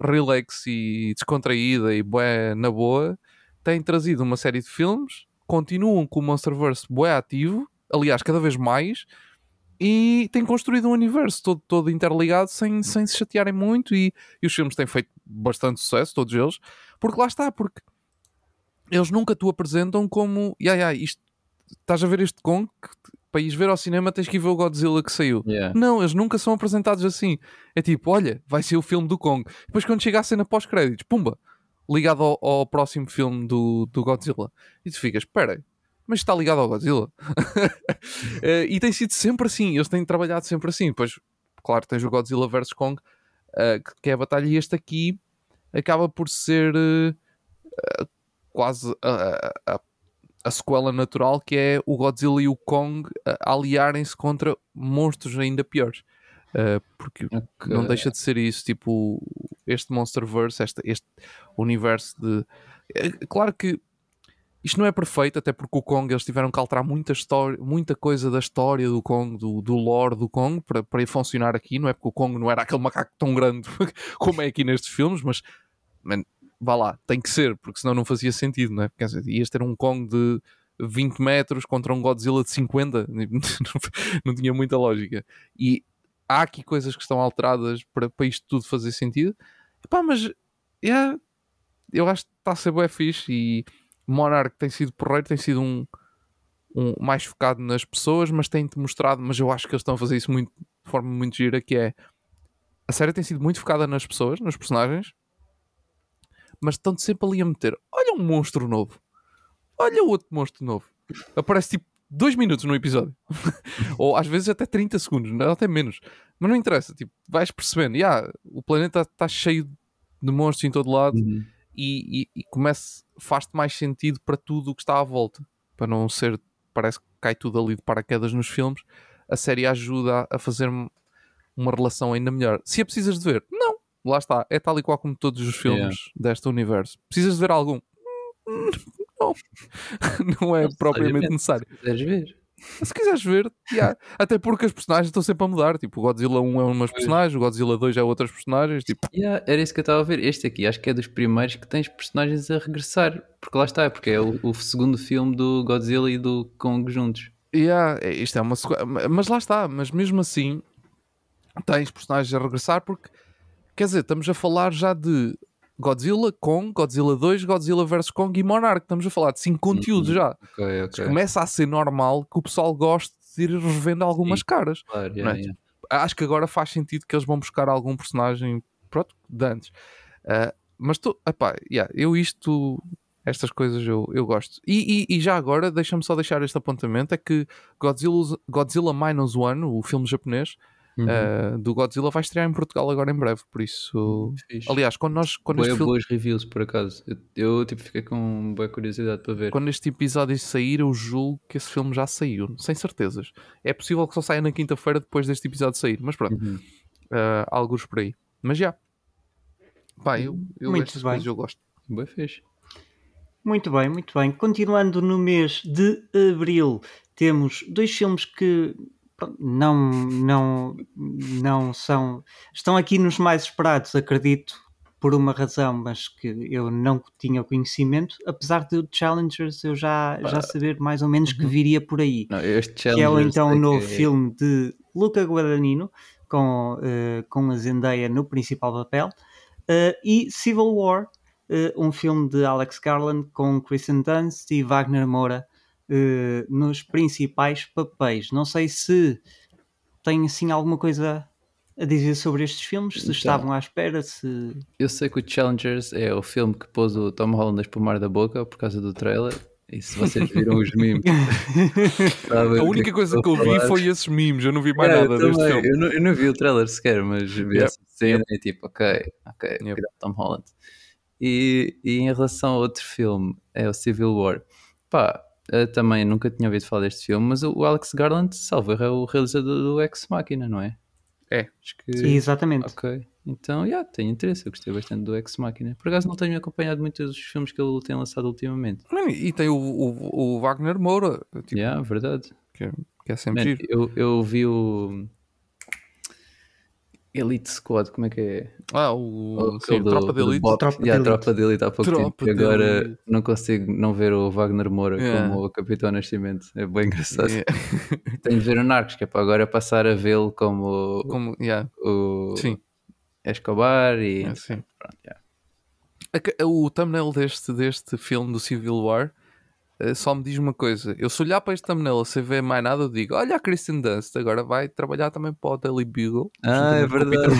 relax e descontraída e bué na boa, tem trazido uma série de filmes continuam com o Monsterverse bué ativo, aliás, cada vez mais, e tem construído um universo todo, todo interligado sem, sem se chatearem muito e, e, os filmes têm feito bastante sucesso, todos eles, porque lá está, porque eles nunca te apresentam como, yeah, yeah, isto, estás a ver este Kong, que, para ires ver ao cinema tens que ir ver o Godzilla que saiu. Yeah. Não, eles nunca são apresentados assim. É tipo, olha, vai ser o filme do Kong. Depois quando chega a cena pós-créditos, pumba, ligado ao, ao, próximo filme do, do Godzilla. E tu ficas, espera, mas está ligado ao Godzilla? uh, e tem sido sempre assim, eles têm trabalhado sempre assim. Depois, claro, tens o Godzilla vs Kong, uh, que é a batalha, e este aqui acaba por ser uh, quase a, a, a, sequela natural, que é o Godzilla e o Kong aliarem-se contra monstros ainda piores. Porque okay. não deixa de ser isso, tipo, este Monsterverse, este, este universo de. É, claro que isto não é perfeito, até porque o Kong eles tiveram que alterar muita, história, muita coisa da história do Kong, do, do lore do Kong, para, para funcionar aqui. Não é porque o Kong não era aquele macaco tão grande como é aqui nestes filmes, mas man, vá lá, tem que ser, porque senão não fazia sentido, não é? Dizer, ias ter um Kong de 20 metros contra um Godzilla de 50, não tinha muita lógica. E há aqui coisas que estão alteradas para, para isto tudo fazer sentido. Epá, mas yeah, eu acho que está a ser bem fixe e Monarch tem sido porreiro, tem sido um, um mais focado nas pessoas, mas tem-te mostrado, mas eu acho que eles estão a fazer isso muito, de forma muito gira, que é a série tem sido muito focada nas pessoas, nos personagens, mas estão-te sempre ali a meter, olha um monstro novo, olha outro monstro novo. Aparece tipo dois minutos no episódio. Ou às vezes até 30 segundos, até menos. Mas não interessa, tipo, vais percebendo, yeah, o planeta está cheio de monstros em todo lado uhum. e, e, e começa, faz-te mais sentido para tudo o que está à volta. Para não ser, parece que cai tudo ali de paraquedas nos filmes. A série ajuda a fazer uma relação ainda melhor. Se é precisas de ver, não, lá está, é tal e qual como todos os filmes yeah. deste universo. Precisas de ver algum? Não, não é propriamente necessário. Se quiseres ver. Se quiseres ver, yeah. até porque as personagens estão sempre a mudar. Tipo, o Godzilla 1 é umas personagens, o Godzilla 2 é outras personagens. Tipo... Yeah, era isso que eu estava a ver. Este aqui acho que é dos primeiros que tens personagens a regressar. Porque lá está, porque é o, o segundo filme do Godzilla e do Kong juntos. Yeah, é, isto é uma Mas lá está, mas mesmo assim tens personagens a regressar porque quer dizer, estamos a falar já de Godzilla, Kong, Godzilla 2, Godzilla vs Kong e Monarch. Estamos a falar de 5 conteúdos uhum. já. Okay, okay. Começa a ser normal que o pessoal goste de ir revendo algumas Sim. caras. Claro, yeah, é? yeah. Acho que agora faz sentido que eles vão buscar algum personagem pronto, de antes. Uh, mas tu, epá, yeah, eu isto, estas coisas eu, eu gosto. E, e, e já agora, deixa-me só deixar este apontamento: é que Godzilla, Godzilla Minus One, o filme japonês, Uhum. Uh, do Godzilla vai estrear em Portugal agora em breve, por isso. Fixe. Aliás, quando nós. Quando Boa, filme... boas reviews, por acaso. Eu, eu, tipo, fiquei com boa curiosidade para ver. Quando este episódio sair, eu julgo que esse filme já saiu, sem certezas. É possível que só saia na quinta-feira depois deste episódio sair, mas pronto. Uhum. Uh, alguns por aí. Mas já. Pá, eu, eu Muito bem. eu gosto. Fixe. Muito bem, muito bem. Continuando no mês de abril, temos dois filmes que não, não, não são. Estão aqui nos mais esperados, acredito, por uma razão, mas que eu não tinha conhecimento, apesar de o Challengers eu já, já saber mais ou menos que uhum. viria por aí. Não, este que é então o novo que... filme de Luca Guadagnino, com, uh, com a Zendaya no principal papel, uh, e Civil War, uh, um filme de Alex Garland com Kristen Dunst e Wagner Moura nos principais papéis. Não sei se tem assim alguma coisa a dizer sobre estes filmes? Se então, estavam à espera, se... Eu sei que o Challengers é o filme que pôs o Tom Holland a espumar da boca por causa do trailer. E se vocês viram os memes... a única que coisa que eu vi foi esses memes, eu não vi mais yeah, nada deste filme. Eu não, eu não, vi o trailer sequer, mas vi yep. essa cena yep. e tipo, ok, ok, yep. Tom Holland. E, e em relação a outro filme, é o Civil War. Pá, também nunca tinha ouvido falar deste filme, mas o Alex Garland, salvo é o realizador do Ex Machina, não é? É. Acho que... Sim, exatamente. Ok. Então, yeah, tenho interesse. Eu gostei bastante do Ex Machina. Por acaso não tenho acompanhado muitos dos filmes que ele tem lançado ultimamente. E tem o, o, o Wagner Moura. Tipo, yeah, verdade. Que é, que é sempre Man, eu, eu vi o Elite Squad, como é que é? Ah, o, o sim, do, Tropa de Elite. Tropa, yeah, de Tropa de Elite há pouco tropa tempo. E agora não consigo não ver o Wagner Moura yeah. como o Capitão Nascimento. É bem engraçado. Yeah. Tenho de ver o Narcos, que é para agora passar a vê-lo como, como yeah. o sim. Escobar e. É, sim. Pronto, o thumbnail deste, deste filme do Civil War só me diz uma coisa. Eu se olhar para este thumbnail sem ver mais nada, eu digo: Olha a Kristen Dunst, agora vai trabalhar também para o Daily Bugle. Ah, é verdade.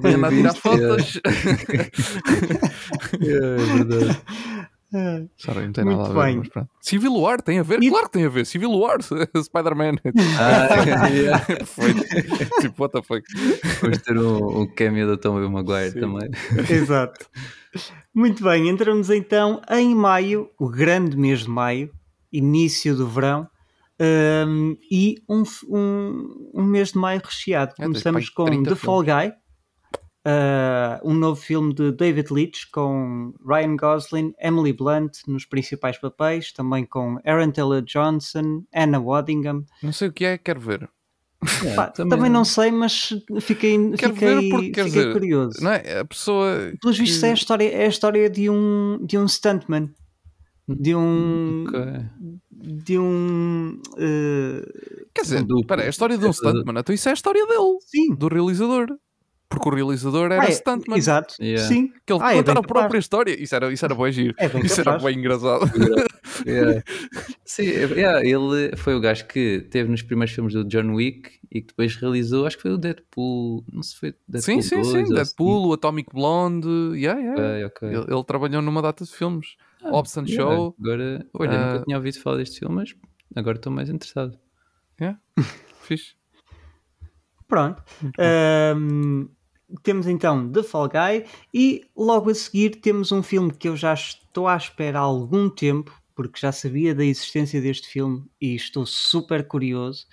Vai andar a tirar fotos. é verdade. Sorry, não tem Muito nada a ver, bem. mas pronto. Civil War tem a ver? E... Claro que tem a ver. Civil War, Spider-Man. Ah, yeah. Perfeito. tipo, what the fuck. Vamos ter um, um cameo do Tom Maguire Sim. também. Exato. Muito bem, entramos então em maio, o grande mês de maio, início do verão, um, e um, um, um, mês de maio recheado. É, Começamos com The Fall Guy, uh, um novo filme de David Leitch com Ryan Gosling, Emily Blunt nos principais papéis, também com Aaron Taylor Johnson, Anna Waddingham. Não sei o que é, quero ver. É, Pá, também... também... não sei, mas fiquei, fiquei, porque, fiquei dizer, curioso. Não é? A pessoa. Pelos vistos, é a história, é a história de, um, de um stuntman. De um. Okay. De um. Uh... Quer dizer, espera, é a história de um stuntman. Então isso é a história dele. Sim. Do realizador porque o realizador era ah, é, stuntman. Exato, yeah. sim. Que ele ah, é contar a própria história. Isso era, isso era bem giro. É bem isso capaz. era bem engraçado. Yeah. sim, yeah, ele foi o gajo que teve nos primeiros filmes do John Wick e que depois realizou, acho que foi o Deadpool, não sei se foi Deadpool Sim, sim, sim, Deadpool, assim. o Atomic Blonde, yeah, yeah. Okay, okay. Ele, ele, trabalhou numa data de filmes. Ah, Hobson yeah. Show. Agora, olha, uh... nunca tinha ouvido falar deste filme, mas agora estou mais interessado. Yeah, fixe. Pronto. Um, temos então The Fall Guy e logo a seguir temos um filme que eu já estou à espera há algum tempo, porque já sabia da existência deste filme e estou super curioso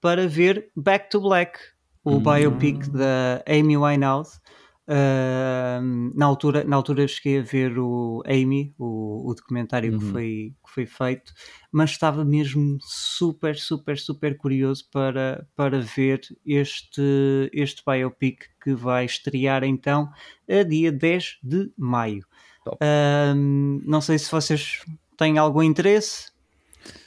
para ver Back to Black, o hum. biopic da Amy Winehouse, Uh, na, altura, na altura cheguei a ver o Amy, o, o documentário uhum. que, foi, que foi feito, mas estava mesmo super, super, super curioso para, para ver este, este biopic que vai estrear então a dia 10 de maio. Uh, não sei se vocês têm algum interesse.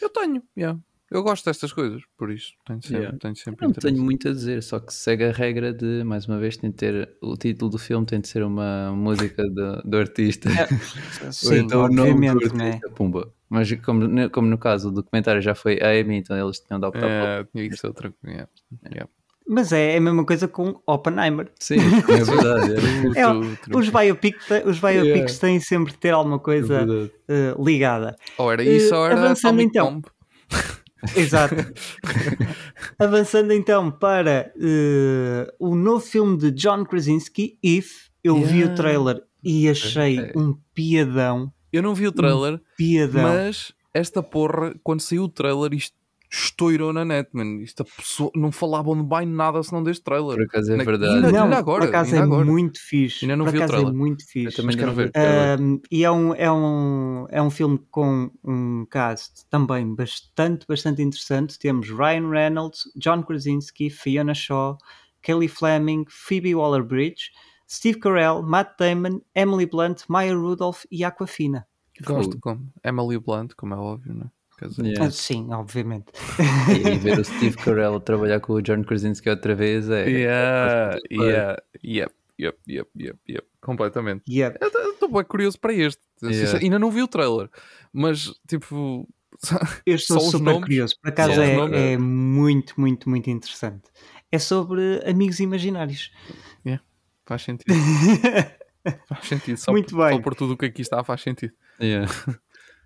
Eu tenho, yeah. Eu gosto destas coisas, por isso tenho sempre, yeah. tenho sempre Não tenho muito a dizer, só que segue a regra de, mais uma vez, tem de ter o título do filme tem de ser uma música do, do artista. É. Sim, então obviamente, o nome artista, pumba. Mas como, como no caso o documentário já foi a Amy, então eles tinham de optar é, tinha que ser outra yeah. Yeah. Mas é, é a mesma coisa com Oppenheimer. Sim, é verdade. É, é, os biopics, os biopics yeah. têm sempre de ter alguma coisa é uh, ligada. Ou era isso, uh, ou era avançando então. Exato. Avançando então para uh, o novo filme de John Krasinski, If. Eu yeah. vi o trailer e achei okay. um piadão. Eu não vi o trailer, um piadão. mas esta porra, quando saiu o trailer, isto estourou na net, mano. Isto pessoa, não falavam de bem nada senão deste trailer. Por acaso é Na- verdade. ainda- Não, ainda agora, por acaso ainda é agora. muito fixe. Ainda não por vi o é trailer. muito Eu fixe. também quero ver. Um, e é um, é, um, é um filme com um cast também bastante, bastante interessante. Temos Ryan Reynolds, John Krasinski, Fiona Shaw, Kelly Fleming, Phoebe Waller-Bridge, Steve Carell, Matt Damon, Emily Blunt, Maya Rudolph e Aquafina. Gosto como Emily Blunt, como é óbvio, né? Yeah. Ah, Sim, obviamente. E, e ver o Steve Carell trabalhar com o John Krasinski outra vez é. Yeah, é- yeah, yep, yep, yep, yep, yep, completamente. Yeah. Eu estou bem curioso para este. Yeah. Ainda não vi o trailer, mas tipo. Eu estou super nomes? curioso. Por acaso é, nomes? é muito, muito, muito interessante. É sobre amigos imaginários. Faz sentido. Faz sentido. Só, Muito por, bem. só por tudo o que aqui está, faz sentido. Yeah.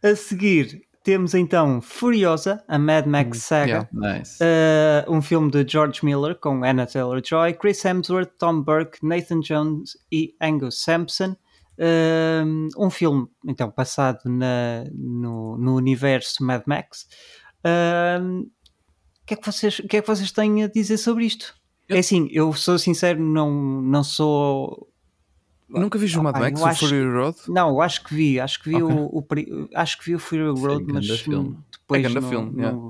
A seguir temos então Furiosa, a Mad Max Saga. yeah. Nice. Uh, um filme de George Miller com Anna Taylor-Joy, Chris Hemsworth, Tom Burke, Nathan Jones e Angus Sampson. Um, um filme então passado na, no, no universo Mad Max. Um, O que, é que, vocês, que é que vocês têm a dizer sobre isto? É assim, eu sou sincero, não, não sou. Nunca vi o Mad Max, o acho Fury Road? Não, eu acho que vi, acho que vi Ok. o, o acho que vi o Fury Road, ganda mas filme. depois É ganda não, filme, não, yeah.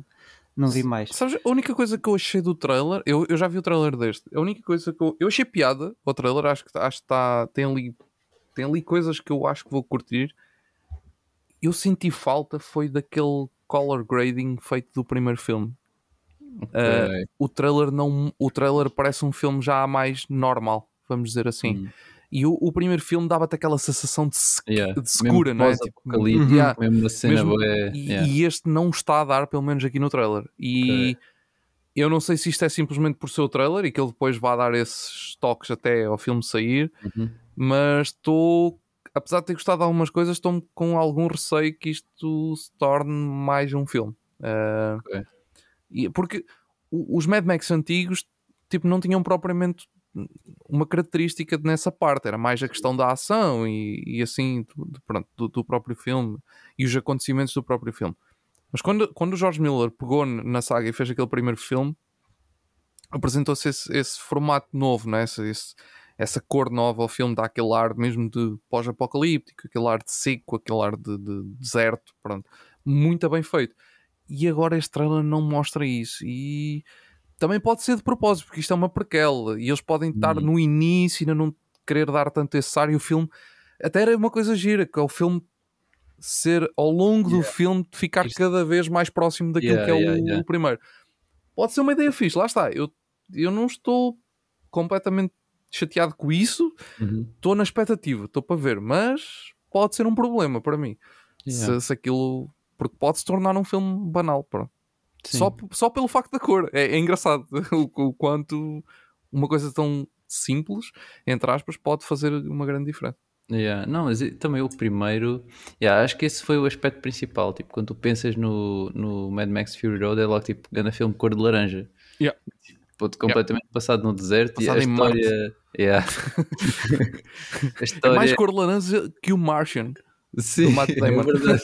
não vi mais. Sabes, a única coisa que eu achei do trailer, eu, eu já vi o trailer deste, a única coisa que eu, eu achei piada ao trailer, acho que, acho que tá, tem, ali, tem ali coisas que eu acho que vou curtir. Eu senti falta foi daquele color grading feito do primeiro filme. Uh, Ok. o trailer não o trailer parece um filme já mais normal, vamos dizer assim. Hum. E o, o primeiro filme dava-te aquela sensação de, se- Yeah. de secura, não é? Tipo, pós-apocalíptico, yeah. mesmo cena Mesmo- bué- E, yeah. e este não está a dar, pelo menos aqui no trailer. E eu não sei se isto é simplesmente por ser o trailer e que ele depois vai dar esses toques até ao filme sair, Uhum. mas estou, apesar de ter gostado de algumas coisas, estou com algum receio que isto se torne mais um filme. Ah, Ok. e- porque os Mad Max antigos tipo, não tinham propriamente uma característica nessa parte, era mais a questão da ação e, e assim, do, pronto, do, do próprio filme e os acontecimentos do próprio filme. Mas quando, quando o George Miller pegou na saga e fez aquele primeiro filme, apresentou-se esse, esse formato novo, né? esse, esse- essa cor nova ao filme, dá aquele ar mesmo de pós-apocalíptico, aquele ar de seco, aquele ar de, de deserto, pronto. Muito bem feito. E agora este trailer não mostra isso. E também pode ser de propósito, porque isto é uma prequel e eles podem estar Hum. no início e ainda não querer dar tanto esse ar. E o filme até era uma coisa gira, que é o filme ser ao longo do filme ficar Isto- cada vez mais próximo daquilo Yeah, que é o, yeah, yeah. o primeiro. Pode ser uma ideia fixe, lá está. Eu, eu não estou completamente chateado com isso, Uhum. estou na expectativa, estou para ver, mas pode ser um problema para mim. Yeah. Se, se aquilo. Porque pode se tornar um filme banal, pronto. Sim. Só, só pelo facto da cor. É, é engraçado o, o quanto uma coisa tão simples, entre aspas, pode fazer uma grande diferença. Yeah, Não, mas também o primeiro, yeah, acho que esse foi o aspecto principal. Tipo, quando tu pensas no, no Mad Max Fury Road, é logo tipo grande filme cor de laranja. Yeah. Tipo, completamente passado no deserto Passado e a em história. Yeah. a É história. mais cor laranja que o Martian. Sim, do Matt é Damon. verdade.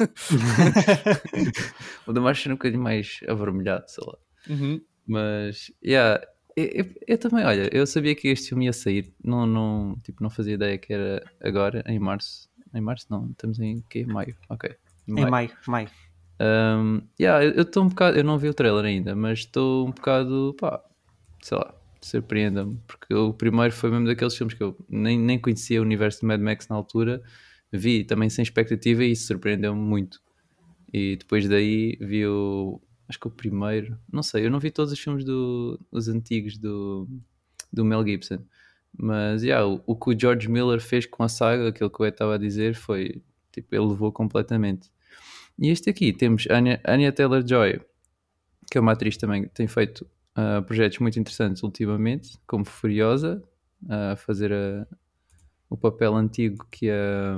o da Marcha é um bocadinho mais avermelhado, sei lá. Uhum. Mas, yeah, eu, eu- eu também, olha, eu sabia que este filme ia sair, não, não, tipo, não fazia ideia que era agora, em março. Em março não, estamos em quê? Maio, ok. Em maio, maio. Um, yeah, eu estou um bocado, eu não vi o trailer ainda, mas estou um bocado, pá, sei lá, surpreenda-me, porque o primeiro foi mesmo daqueles filmes que eu nem, nem conhecia o universo de Mad Max na altura, vi também sem expectativa e isso surpreendeu-me muito. E depois daí vi o, acho que o primeiro, não sei, eu não vi todos os filmes do, os antigos do, do Mel Gibson, mas yeah, o, o que o George Miller fez com a saga, aquilo que eu estava a dizer, foi tipo, ele levou completamente. E este aqui temos Anya, Anya Taylor-Joy, que é uma atriz também que tem feito ah, projetos muito interessantes ultimamente, como Furiosa, a fazer a- o papel antigo que a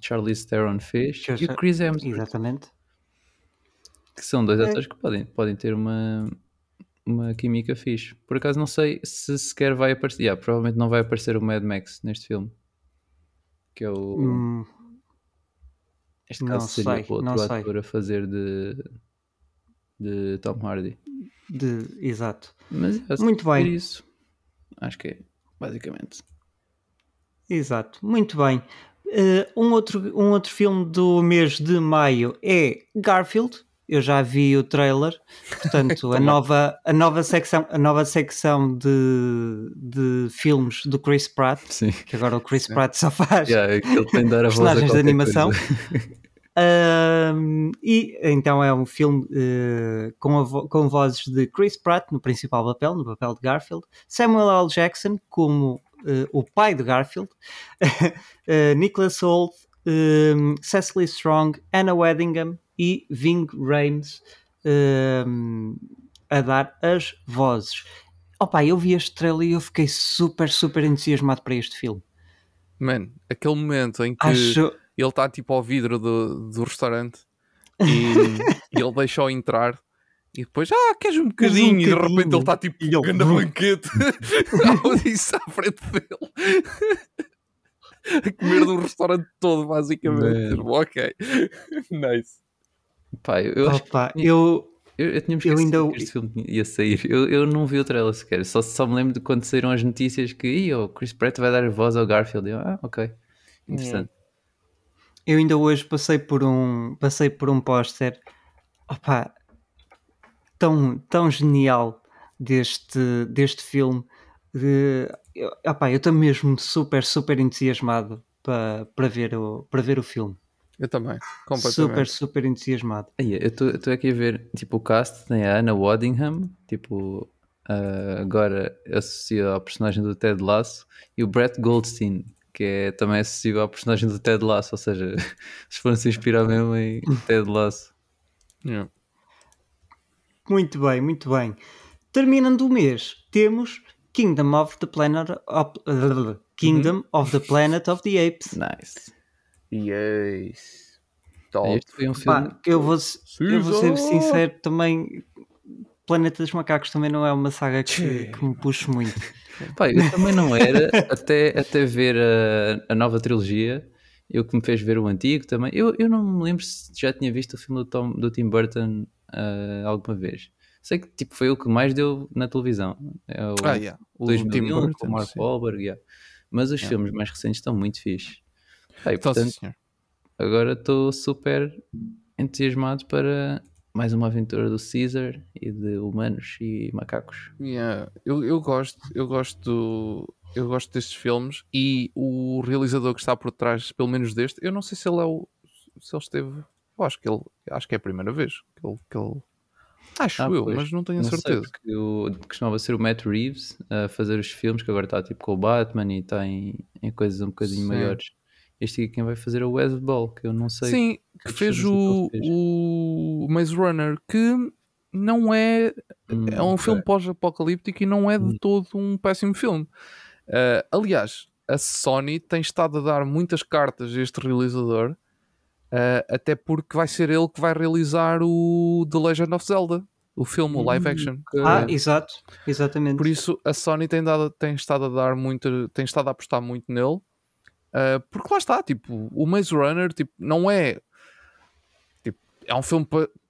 Charlize Theron fez, e o Chris Hemsworth, Exatamente. que são dois É. atores que podem, podem ter uma, uma química fixe. Por acaso não sei se sequer vai aparecer, yeah, provavelmente não vai aparecer o Mad Max neste filme, que é o... Hum, Este Não caso seria sei, o outro não sei. ator a fazer de. de Tom Hardy. De, exato. Mas Muito bem. Isso. Acho que é, basicamente. Exato, muito bem. Uh, um, outro, um outro filme do mês de maio é Garfield. Eu já vi o trailer, portanto, a, nova, a, nova secção, a nova secção de, de filmes do Chris Pratt, Sim. que agora o Chris Pratt só faz yeah, ele tem de dar a personagens de animação. Uh, e então é um filme uh, com, vo com vozes de Chris Pratt no principal papel, no papel de Garfield, Samuel L. Jackson como uh, o pai de Garfield, uh, Nicholas Hoult, um, Cecily Strong, Anna Weddingham e Ving Rhames um, a dar as vozes. Opa, eu vi este trailer e eu fiquei super, super entusiasmado para este filme. Mano, aquele momento em que Acho... ele está tipo ao vidro do, do restaurante e, e ele deixa-o entrar e depois, ah, queres um bocadinho? Um e de repente ele está tipo, e ele... banquete isso à frente dele. a comer do restaurante todo, basicamente. Man. Ok, nice. Pá, eu, Opa, eu, eu, eu tinha eu ainda... que este filme ia sair. Eu, eu não vi o trailer sequer. Só, só me lembro de quando saíram as notícias que o Chris Pratt vai dar voz ao Garfield. Eu, ah, ok. Interessante. Eu ainda hoje passei por um passei por um póster opa, tão, tão genial deste, deste filme. De, eu, opa, eu estou mesmo super, super entusiasmado para, para, ver o, para ver o filme. Eu também, completamente. Super, super entusiasmado. eu estou aqui a ver, tipo, o cast tem a Anna Waddingham, tipo, uh, agora associado ao personagem do Ted Lasso, e o Brett Goldstein, que é também acessível ao personagem do Ted Lasso, ou seja, se foram se inspirar mesmo em Ted Lasso. Yeah. Muito bem, muito bem. Terminando o mês, temos Kingdom of the Planet of, uh, Kingdom of the Planet of the Apes. Nice. Yes. Top. Este foi um filme. Pá, eu, vou, eu vou ser sincero também. Planeta dos Macacos também não é uma saga que, que me puxo muito. Pá, eu também não era, até, até ver a, a nova trilogia, eu que me fez ver o antigo também. Eu, eu não me lembro se já tinha visto o filme do, Tom, do Tim Burton uh, alguma vez. Sei que tipo, foi o que mais deu na televisão. É o, ah, yeah. o 2001, Tim Burton, com o Mark Wahlberg, yeah. mas os yeah. filmes mais recentes estão muito fixes. Aí, então, portanto, sim, agora estou super entusiasmado para mais uma aventura do Caesar e de humanos e macacos. Yeah. Eu, eu gosto, eu gosto, eu gosto destes filmes e o realizador que está por trás, pelo menos deste, eu não sei se ele é o, se ele esteve, eu acho que ele, acho que é a primeira vez que ele, que ele Acho ah, eu, pois. mas não tenho não certeza. Sei, porque eu, costumava ser o Matt Reeves a fazer os filmes, que agora está tipo com o Batman e está em, em coisas um bocadinho Sim. maiores. Este aqui quem vai fazer é o Wes Ball, que eu não sei. Sim, que fez o, fez. o Maze Runner, que não é. Hum, é um okay. filme pós-apocalíptico e não é de hum. todo um péssimo filme. Uh, aliás, a Sony tem estado a dar muitas cartas a este realizador, uh, até porque vai ser ele que vai realizar o The Legend of Zelda, o filme, o live hum. action. Que, ah, exato, exatamente. Por isso a Sony tem, dado, tem estado a dar muito, tem estado a apostar muito nele. Uh, porque lá está, tipo, o Maze Runner tipo, não é tipo, é um filme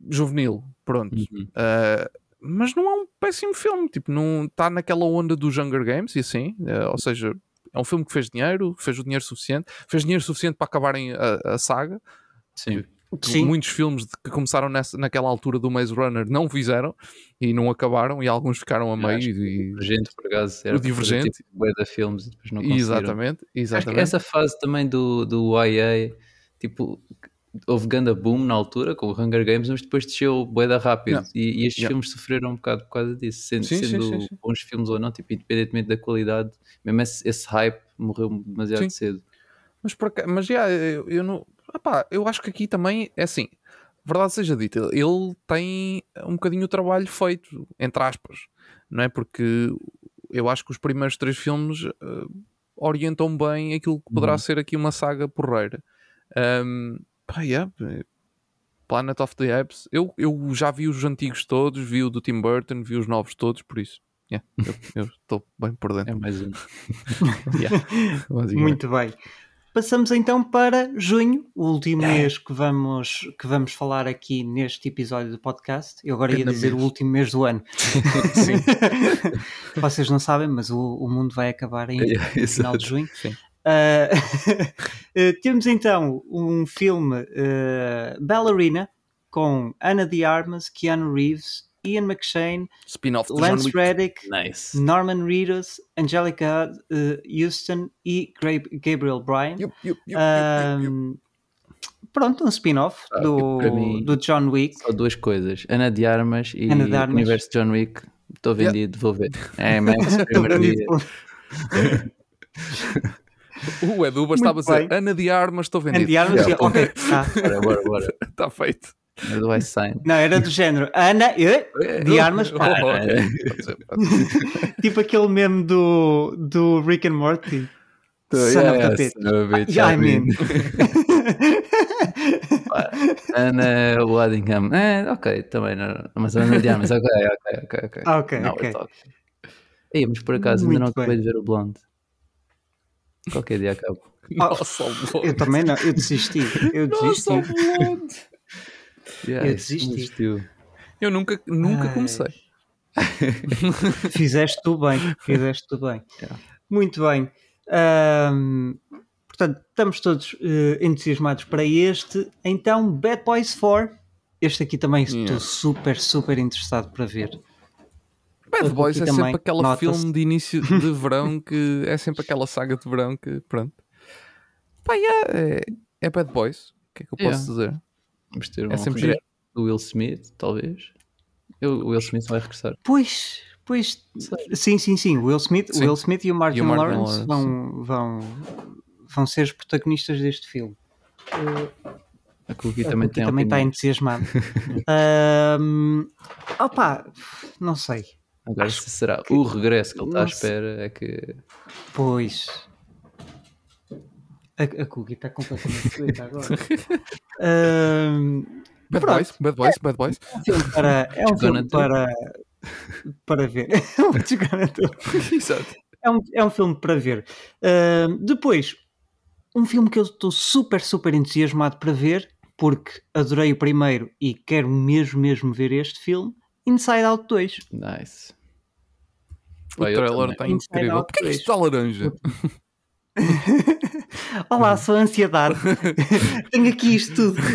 juvenil, pronto. Uhum. Uh, mas não é um péssimo filme, tipo, não está naquela onda dos Hunger Games e assim, uh, ou seja, é um filme que fez dinheiro, fez o dinheiro suficiente, fez dinheiro suficiente para acabarem a, a saga. Sim. Sim. Muitos filmes que começaram nessa, naquela altura do Maze Runner não fizeram e não acabaram, e alguns ficaram a meio. E... O Divergente, por acaso, era o Divergente. Tipo, filmes e depois não Exatamente, exatamente. essa fase também do, do YA, tipo, houve ganda boom na altura com o Hunger Games, mas depois desceu boeda rápido e, e, estes filmes sofreram um bocado por causa disso, sendo, sim, sendo sim, bons filmes ou não, tipo, independentemente da qualidade, mesmo esse, esse hype morreu demasiado cedo. Mas, por, mas já, eu, eu não. Epá, eu acho que aqui também é assim verdade seja dita, ele tem um bocadinho o trabalho feito, entre aspas, não é? Porque eu acho que os primeiros três filmes uh, orientam bem aquilo que poderá uhum. ser aqui uma saga porreira. Um, pá, yeah, Planet of the Apes, eu, eu já vi os antigos todos, vi o do Tim Burton, vi os novos todos, por isso. Yeah, eu estou bem por dentro. É mais um. yeah, Muito bem. Passamos então para junho, o último é. mês que vamos, que vamos falar aqui neste episódio do podcast. Eu agora ia dizer mês. o último mês do ano. Sim. Vocês não sabem, mas o, o mundo vai acabar em, é, no final de junho. Sim. Uh, temos então um filme uh, Ballerina com Ana de Armas, Keanu Reeves, Ian McShane, Lance Reddick, nice. Norman Reedus, Angelica uh, Houston e Gabriel Bryan. Yup, yup, yup, um, pronto, um spin-off ah, do, mim, do John Wick. Só duas coisas: Ana de Armas e de Armas. Universo John Wick. Estou vendido, vou ver. É, Max, primeiro dia. O Edu bastava dizer Ana de Armas, estou vendido. Ana de Armas, yeah, ok. Tá. Bora, bora, bora. Está feito. Era do Ice Sign. Não, era do género Ana eh, de armas. Oh, tipo aquele meme do, do Rick and Morty. Son yeah, of the bitch. Yeah, I mean. Ana Waddingham. É, ok, também não. Mas Ana de armas. Ok, ok, ok. Ok, ok. Não, okay. Ei, mas por acaso Muito ainda não acabei de ver o Blonde. Qualquer dia acabo. Nossa, oh, eu também não, eu desisti. Eu desisti. Nossa, Yeah, eu desisti. Eu nunca, nunca Ai. comecei. fizeste tu bem, fizeste tu bem. Yeah. Muito bem. Um, portanto, estamos todos uh, entusiasmados para este. Então, Bad Boys 4. Este aqui também yeah. estou super, super interessado para ver. Bad Boys é sempre aquele filme de início de verão que é sempre aquela saga de verão que pronto. Pá, yeah, é, é Bad Boys. O que é que eu posso dizer? Vamos ter é um sempre do Will Smith, talvez. Eu, o Will Smith vai regressar. Pois, pois. Sim, sim, sim. Will Smith, sim. Will Smith e o Martin, e o Martin Lawrence, Lawrence, vão, vão, vão ser os protagonistas deste filme. A Cookie a também, Cookie também está entusiasmado. um, opa, não sei. Agora, Acho se será que... o regresso que ele está à espera, é que. Pois. A, a Cookie está completamente agora. um, bad pronto. Boys, Bad Boys, Bad Boys. É um filme para, é um filme para, para ver. Exato. É um, é um filme para ver. Uh, depois, um filme que eu estou super, super entusiasmado para ver, porque adorei o primeiro e quero mesmo, mesmo ver este filme. Inside Out 2. Nice. O trailer está incrível. Porquê que isto está laranja? Olá, sou a ansiedade. Tenho aqui isto tudo.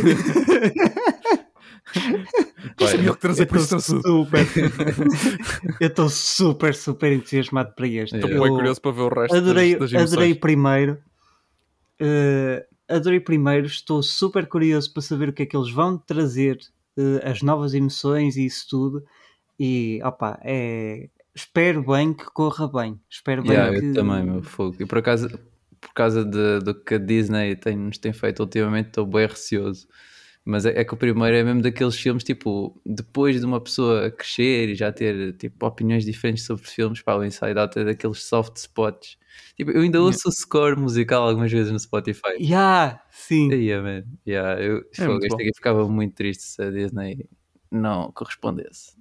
Sabia que trazer para super. Eu estou super, super entusiasmado para este. Estou bem curioso para ver o resto adorei, das, das Adorei primeiro. Uh, adorei primeiro. Estou super curioso para saber o que é que eles vão trazer, uh, as novas emoções e isso tudo. E opa, é, espero bem que corra bem. Espero bem yeah, que. Eu também, meu fogo. E por acaso, por causa de, do que a Disney tem, nos tem feito ultimamente, estou bem receoso. Mas é, é, que o primeiro é mesmo daqueles filmes, tipo, depois de uma pessoa crescer e já ter, tipo, opiniões diferentes sobre filmes, pá, o Inside Out é daqueles soft spots. Tipo, eu ainda ouço yeah. o score musical algumas vezes no Spotify. Yeah, sim. Yeah, man. Yeah, eu, é fogo, este aqui ficava muito triste se a Disney não correspondesse.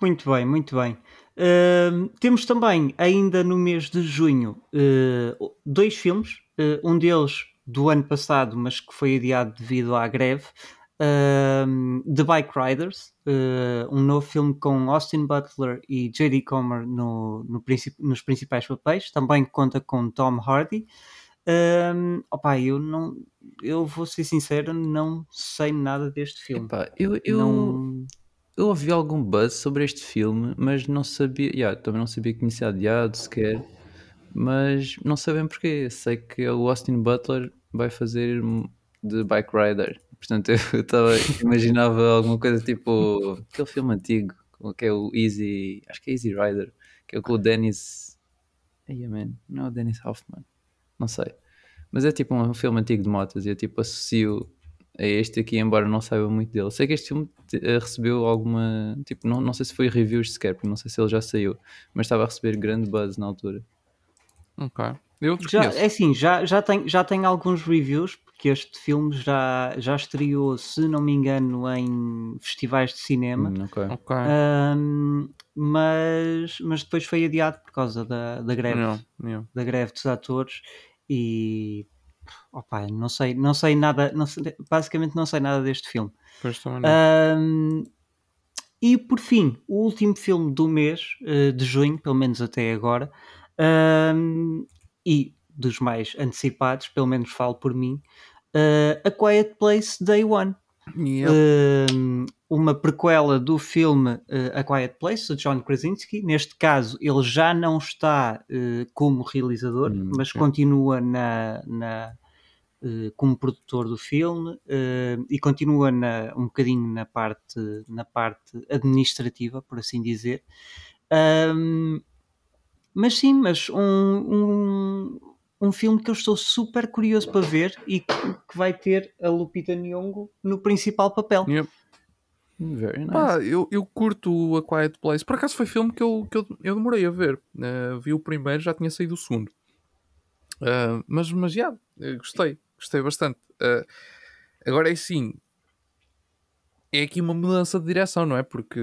Muito bem, muito bem. Uh, temos também, ainda no mês de junho, uh, dois filmes. Uh, um deles do ano passado, mas que foi adiado devido à greve. The Bike Riders, um novo filme com Austin Butler e J.D. Comer no, no nos principais papéis. Também conta com Tom Hardy. Um, opa, eu não, eu vou ser sincero, não sei nada deste filme. Epá, eu, eu, não eu ouvi algum buzz sobre este filme, mas não sabia, yeah, também não sabia que tinha sido adiado sequer, mas não sabem porquê. Sei que o Austin Butler vai fazer de Bike Rider, portanto eu estava imaginava alguma coisa tipo aquele filme antigo, que é o Easy, acho que é Easy Rider, que é com o Dennis. Hey, man, não é o Dennis Hoffman, não sei. Mas é tipo um filme antigo de motos e eu tipo associo a este aqui, embora não saiba muito dele. Sei que este filme eh, recebeu alguma. Tipo, não, não sei se foi reviews sequer, porque não sei se ele já saiu, mas estava a receber grande buzz na altura. Ok. Eu já, é assim, já, já, tem, já tem alguns reviews, porque este filme já, já estreou, se não me engano, em festivais de cinema. Hum, okay. Okay. Um, mas, mas depois foi adiado por causa da, da greve, da greve dos atores e opa, não sei, não sei nada, não sei, basicamente não sei nada deste filme. Pois também não. Um, e por fim, o último filme do mês uh, de junho, pelo menos até agora, um, e dos mais antecipados, pelo menos falo por mim, uh, A Quiet Place Day One. Yep. Uh, uma prequela do filme uh, A Quiet Place, de John Krasinski. Neste caso, ele já não está uh, como realizador, hum, mas okay. continua na, na como produtor do filme e continua na, um bocadinho na parte, na parte administrativa, por assim dizer. Um, mas sim, mas um, um, um filme que eu estou super curioso para ver e que, vai ter a Lupita Nyong'o no principal papel. Yep. Very nice. Pá, eu, eu curto A Quiet Place. Por acaso foi filme que eu, que eu, eu demorei a ver. Uh, vi o primeiro, já tinha saído o segundo. Uh, mas, mas já, yeah, gostei. Gostei bastante. Uh, agora é sim. É aqui uma mudança de direção, não é? Porque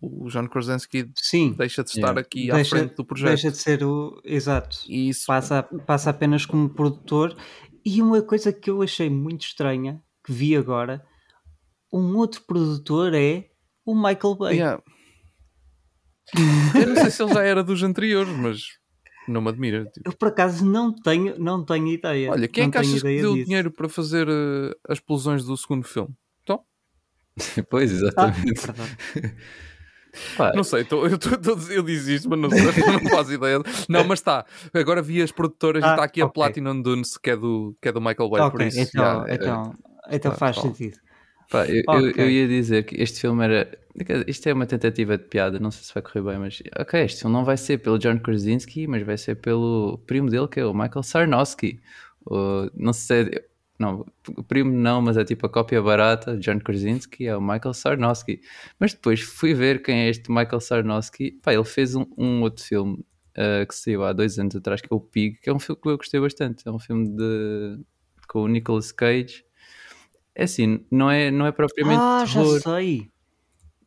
o John Krasinski Sim. deixa de estar yeah. aqui deixa, à frente do projeto. Deixa de ser o. Exato. Isso. Passa, passa apenas como produtor. E uma coisa que eu achei muito estranha, que vi agora, um outro produtor é o Michael Bay. Yeah. eu não sei se ele já era dos anteriores, mas não me admira. Tipo. Eu por acaso não tenho, não tenho ideia. Olha, quem é que achas que deu disso. dinheiro para fazer uh, as explosões do segundo filme? Então? pois, exatamente. Ah, Pá. Não sei, tô, eu, tô, tô, eu disse isto, mas não, não faço ideia. Não, mas está. Agora vi as produtoras ah, e está aqui okay. a Platinum Dunes, que é do, que é do Michael Bay, okay, por isso. Então, já, então, é, então faz sentido. Pá, eu, okay. eu, eu, ia dizer que este filme era. Isto é uma tentativa de piada, não sei se vai correr bem, mas. Ok, este filme não vai ser pelo John Krasinski, mas vai ser pelo primo dele, que é o Michael Sarnowski. O, não sei se é, não, o primo não, mas é tipo a cópia barata, John Krasinski, é o Michael Sarnowski. Mas depois fui ver quem é este Michael Sarnowski. Pá, ele fez um, um outro filme uh, que saiu há dois anos atrás, que é o Pig, que é um filme que eu gostei bastante. É um filme de, com o Nicolas Cage. É assim, não é, não é propriamente ah, terror. já sei.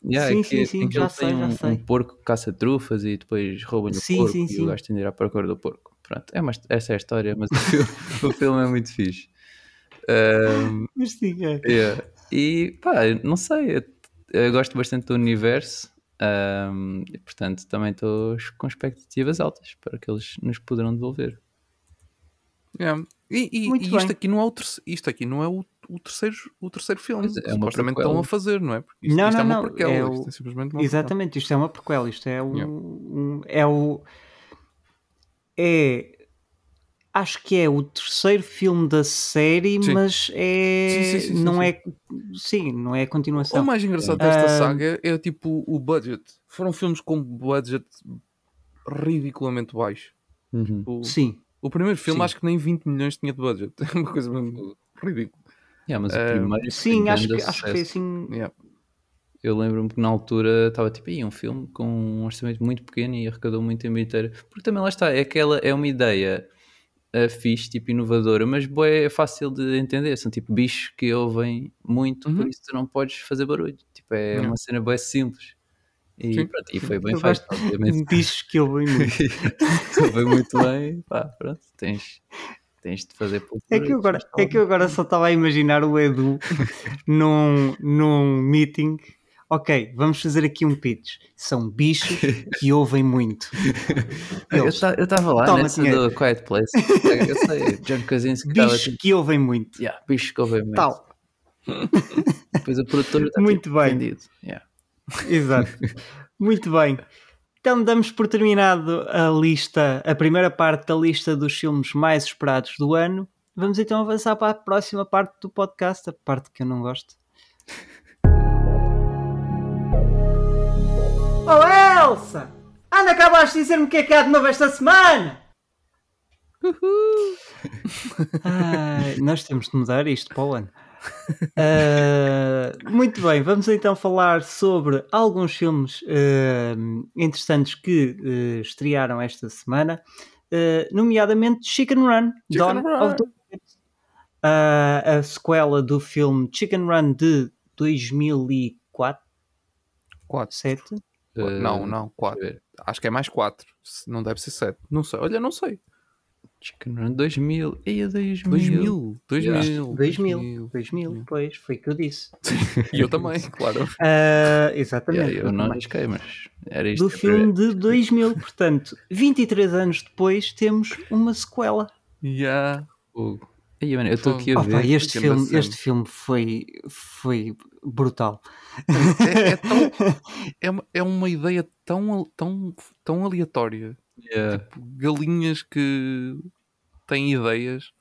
Yeah, sim, é que, sim, sim, já sei, um, já sei. um porco que caça trufas e depois rouba-lhe o porco sim, e sim. o gajo tem de ir à procura do porco. Pronto, é essa é a história, mas o filme, o filme é muito fixe. Um, Mas sim, é. Yeah. E pá, não sei, eu, eu, gosto bastante do universo um, e portanto também estou com expectativas altas para que eles nos poderão devolver. Yeah. E, e, e isto, aqui não é o terceiro, isto aqui não é o, o terceiro, o terceiro filme. É Supostamente estão a fazer, não é? Isto, não, isto não, é uma prequela. É o... isto é simplesmente uma Exatamente, prequela. isto é uma prequela. Isto é um, yeah. um, é o. É acho que é o terceiro filme da série, sim. mas é sim, sim, não é sim, não é a continuação. O mais engraçado desta uh... saga é tipo o budget. Foram filmes com budget ridiculamente baixo. Uhum. Tipo, sim. O primeiro filme acho que nem 20 milhões tinha de budget. É uma coisa mesmo ridícula. Yeah, mas o primeiro sim, acho que, acho que foi assim. Yeah. Eu lembro-me que na altura estava tipo aí um filme com um orçamento muito pequeno e arrecadou muito em bilheteira. Porque também lá está, é aquela é uma ideia uh, fixe, tipo inovadora, mas boa é fácil de entender. São tipo bichos que ouvem muito, uhum. por isso tu não podes fazer barulho. Tipo, é uma cena boa simples. E, pronto, e foi bem feito, obviamente. Bichos que ouvem muito. ouvem muito bem, pá, pronto, tens, tens de fazer é que, agora, é que eu agora só estava a imaginar o Edu num, num meeting ok, vamos fazer aqui um pitch. São bichos que ouvem muito. Eles, eu estava lá Toma nessa do Quiet Place. Eu sei, John Krasinski Bichos tipo, que ouvem muito. Yeah, bichos que ouvem muito. Tal. Depois o produtor está muito tipo, bem. vendido. Yeah. Exato. Muito bem. Então damos por terminado a lista, a primeira parte da lista dos filmes mais esperados do ano. Vamos então avançar para a próxima parte do podcast, a parte que eu não gosto. Oh Elsa! Anda acabaste de dizer-me o que é que há de novo esta semana! Uhul. Ai, nós temos de mudar isto para o ano. Uh, muito bem, vamos então falar sobre alguns filmes uh, interessantes que uh, estrearam esta semana, nomeadamente Chicken Run, Chicken Dawn Run. of the a sequela do filme Chicken Run de 2004 4. 7 não, não, 4. Acho que é mais 4. Não deve ser 7. Não sei. Olha, não sei. Chicken Run 2000. Eia, 2000. 2000. 2000. 2000. 2000. Pois, foi o que eu disse. e eu também, claro. Uh, exatamente. Yeah, eu não arrisquei, mas era isto. Do filme de 2000, portanto, 23 anos depois temos uma sequela. Yeah. Uh. Aí, mano, eu estou aqui a ver. Pá, este, filme, este filme foi, foi brutal. É, é, tão, é, uma, é uma ideia tão, tão, tão aleatória. Yeah. Tipo, galinhas que têm ideias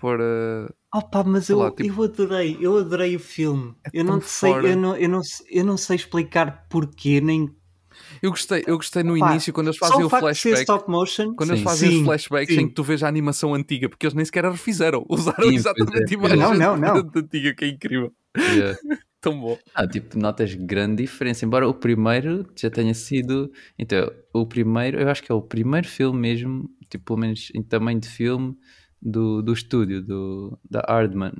para. Pá, mas eu, lá, tipo, eu adorei, eu adorei o filme. É eu não sei, eu não, eu, não, eu não sei explicar porquê, nem eu gostei, eu gostei no Pá, início quando eles fazem o flashback. Stop motion, quando sim. eles fazem sim, os flashbacks sim. em que tu vês a animação antiga, porque eles nem sequer a refizeram, usaram exatamente é. a imagem não, não, não. antiga, que é incrível. Yeah. Tão bom. Ah, tipo, notas grande diferença. Embora o primeiro já tenha sido. Então, o primeiro, eu acho que é o primeiro filme mesmo, tipo, pelo menos em tamanho de filme, do, do estúdio, do, da Hardman.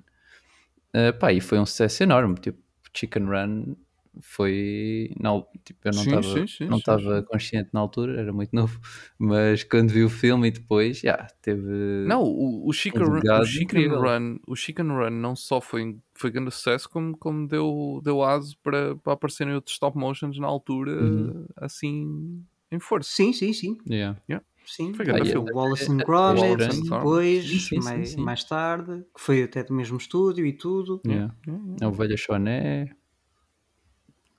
Uh, pá, e foi um sucesso enorme. Tipo, Chicken Run foi. Não, tipo, eu não estava não estava consciente na altura, era muito novo, mas quando vi o filme e depois, já yeah, teve. Não, o, o, Chicken, um Run, o Chicken Run, o Chicken Run não só foi, foi grande sucesso, como, como deu, deu aso para, para aparecerem outros stop motions na altura, uhum. assim, em força. Sim, sim, sim. Yeah. Yeah. Sim, foi grande ah, filme. Wallace and Gromit, depois, sim, sim, mais, sim, mais tarde, que foi até do mesmo estúdio e tudo. Yeah. Yeah. A Ovelha Choné.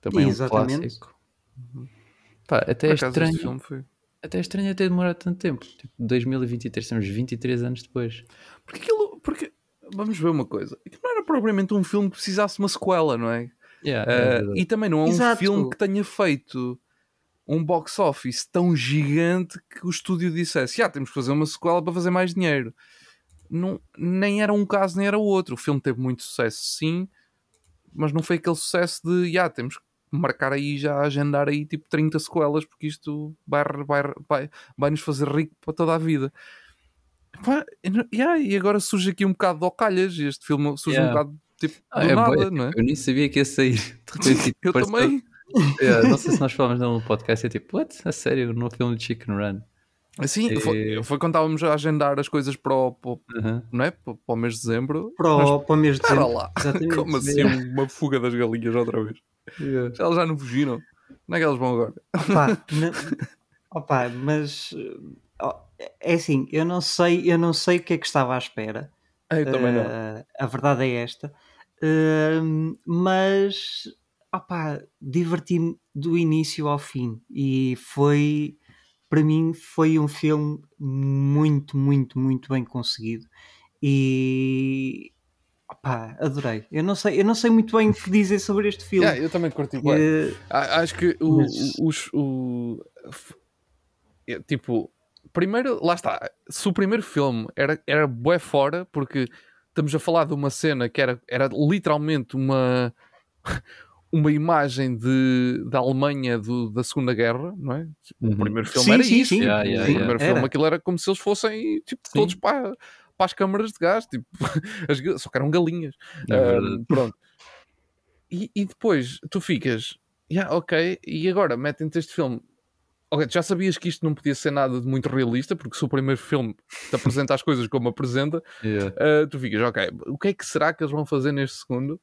Também Exatamente. é um clássico. Uhum. Pá, até é estranho. Foi... Até é estranho ter demorado tanto tempo. Tipo, 2023, estamos 23 anos depois. Porque aquilo. Porque, vamos ver uma coisa. Aquilo não era propriamente um filme que precisasse uma sequela, não é? Yeah, uh, é e também não é um Exato. filme que tenha feito um box office tão gigante que o estúdio dissesse: ah, temos que fazer uma sequela para fazer mais dinheiro. Não, nem era um caso, nem era o outro. O filme teve muito sucesso, sim, mas não foi aquele sucesso de ah, temos que marcar aí, já agendar aí tipo 30 sequelas, porque isto vai, vai, vai, vai nos fazer rico para toda a vida. Pá, yeah, e agora surge aqui um bocado de ocalhas, e este filme surge yeah. um bocado tipo ah, do é nada, bem, não é? Eu nem sabia que ia sair. Repente, tipo, eu também. Yeah, não sei se nós falamos no podcast, é tipo, what? A sério, no filme de Chicken Run. Sim, e... foi, foi quando estávamos a agendar as coisas para o, para, uhum. não é? para, para o mês de dezembro. Para o, para o mês de dezembro. lá. Como assim uma fuga das galinhas outra vez? Yeah. Elas já não fugiram. Onde é que elas vão agora? Opa, não, opa, mas é assim, eu não sei, eu não sei o que é que estava à espera. Eu também não. Uh, a verdade é esta. Uh, mas opa, diverti-me do início ao fim e foi para mim foi um filme muito, muito, muito bem conseguido e Pá, adorei. Eu não sei, eu não sei muito bem o que dizer sobre este filme. Yeah, eu também curti uh, Acho que o, mas... os, o, o, tipo, primeiro, lá está. Se o primeiro filme era, era bué fora, porque estamos a falar de uma cena que era, era literalmente uma uma imagem de, da Alemanha do, da Segunda Guerra, não é? O uhum. primeiro filme sim, era sim, isso. Sim, yeah, yeah, o primeiro filme aquilo era como se eles fossem tipo, todos para, para as câmaras de gás, tipo, as, só que eram galinhas. Uh, pronto. E, e, depois tu ficas, yeah, ok, e agora metem-te este filme. Ok, já sabias que isto não podia ser nada de muito realista, porque se o primeiro filme te apresenta as coisas como apresenta, yeah. uh, tu ficas, ok, o que é que será que eles vão fazer neste segundo?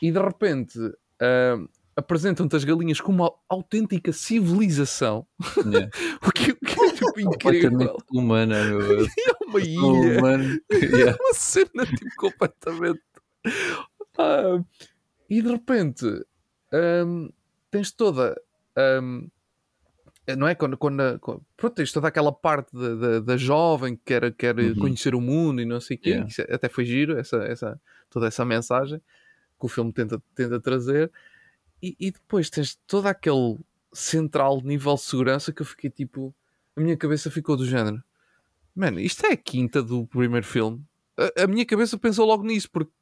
E de repente uh, apresentam-te as galinhas como uma autêntica civilização. Yeah. o, que, o que é tipo incrível. humana, meu Deus. é uma ilha. Humano. Yeah. É uma cena tipo completamente. Uh, e de repente um, tens toda. Um, não é? Quando, quando, quando, pronto, tens toda aquela parte da, da, da jovem que quer, quer uhum. conhecer o mundo e não sei o quê. Yeah. Até foi giro, essa, essa, toda essa mensagem que o filme tenta, tenta trazer. E, e depois tens todo aquele central nível de segurança que eu fiquei tipo. A minha cabeça ficou do género. Mano, isto é a quinta do primeiro filme. A, a minha cabeça pensou logo nisso, porque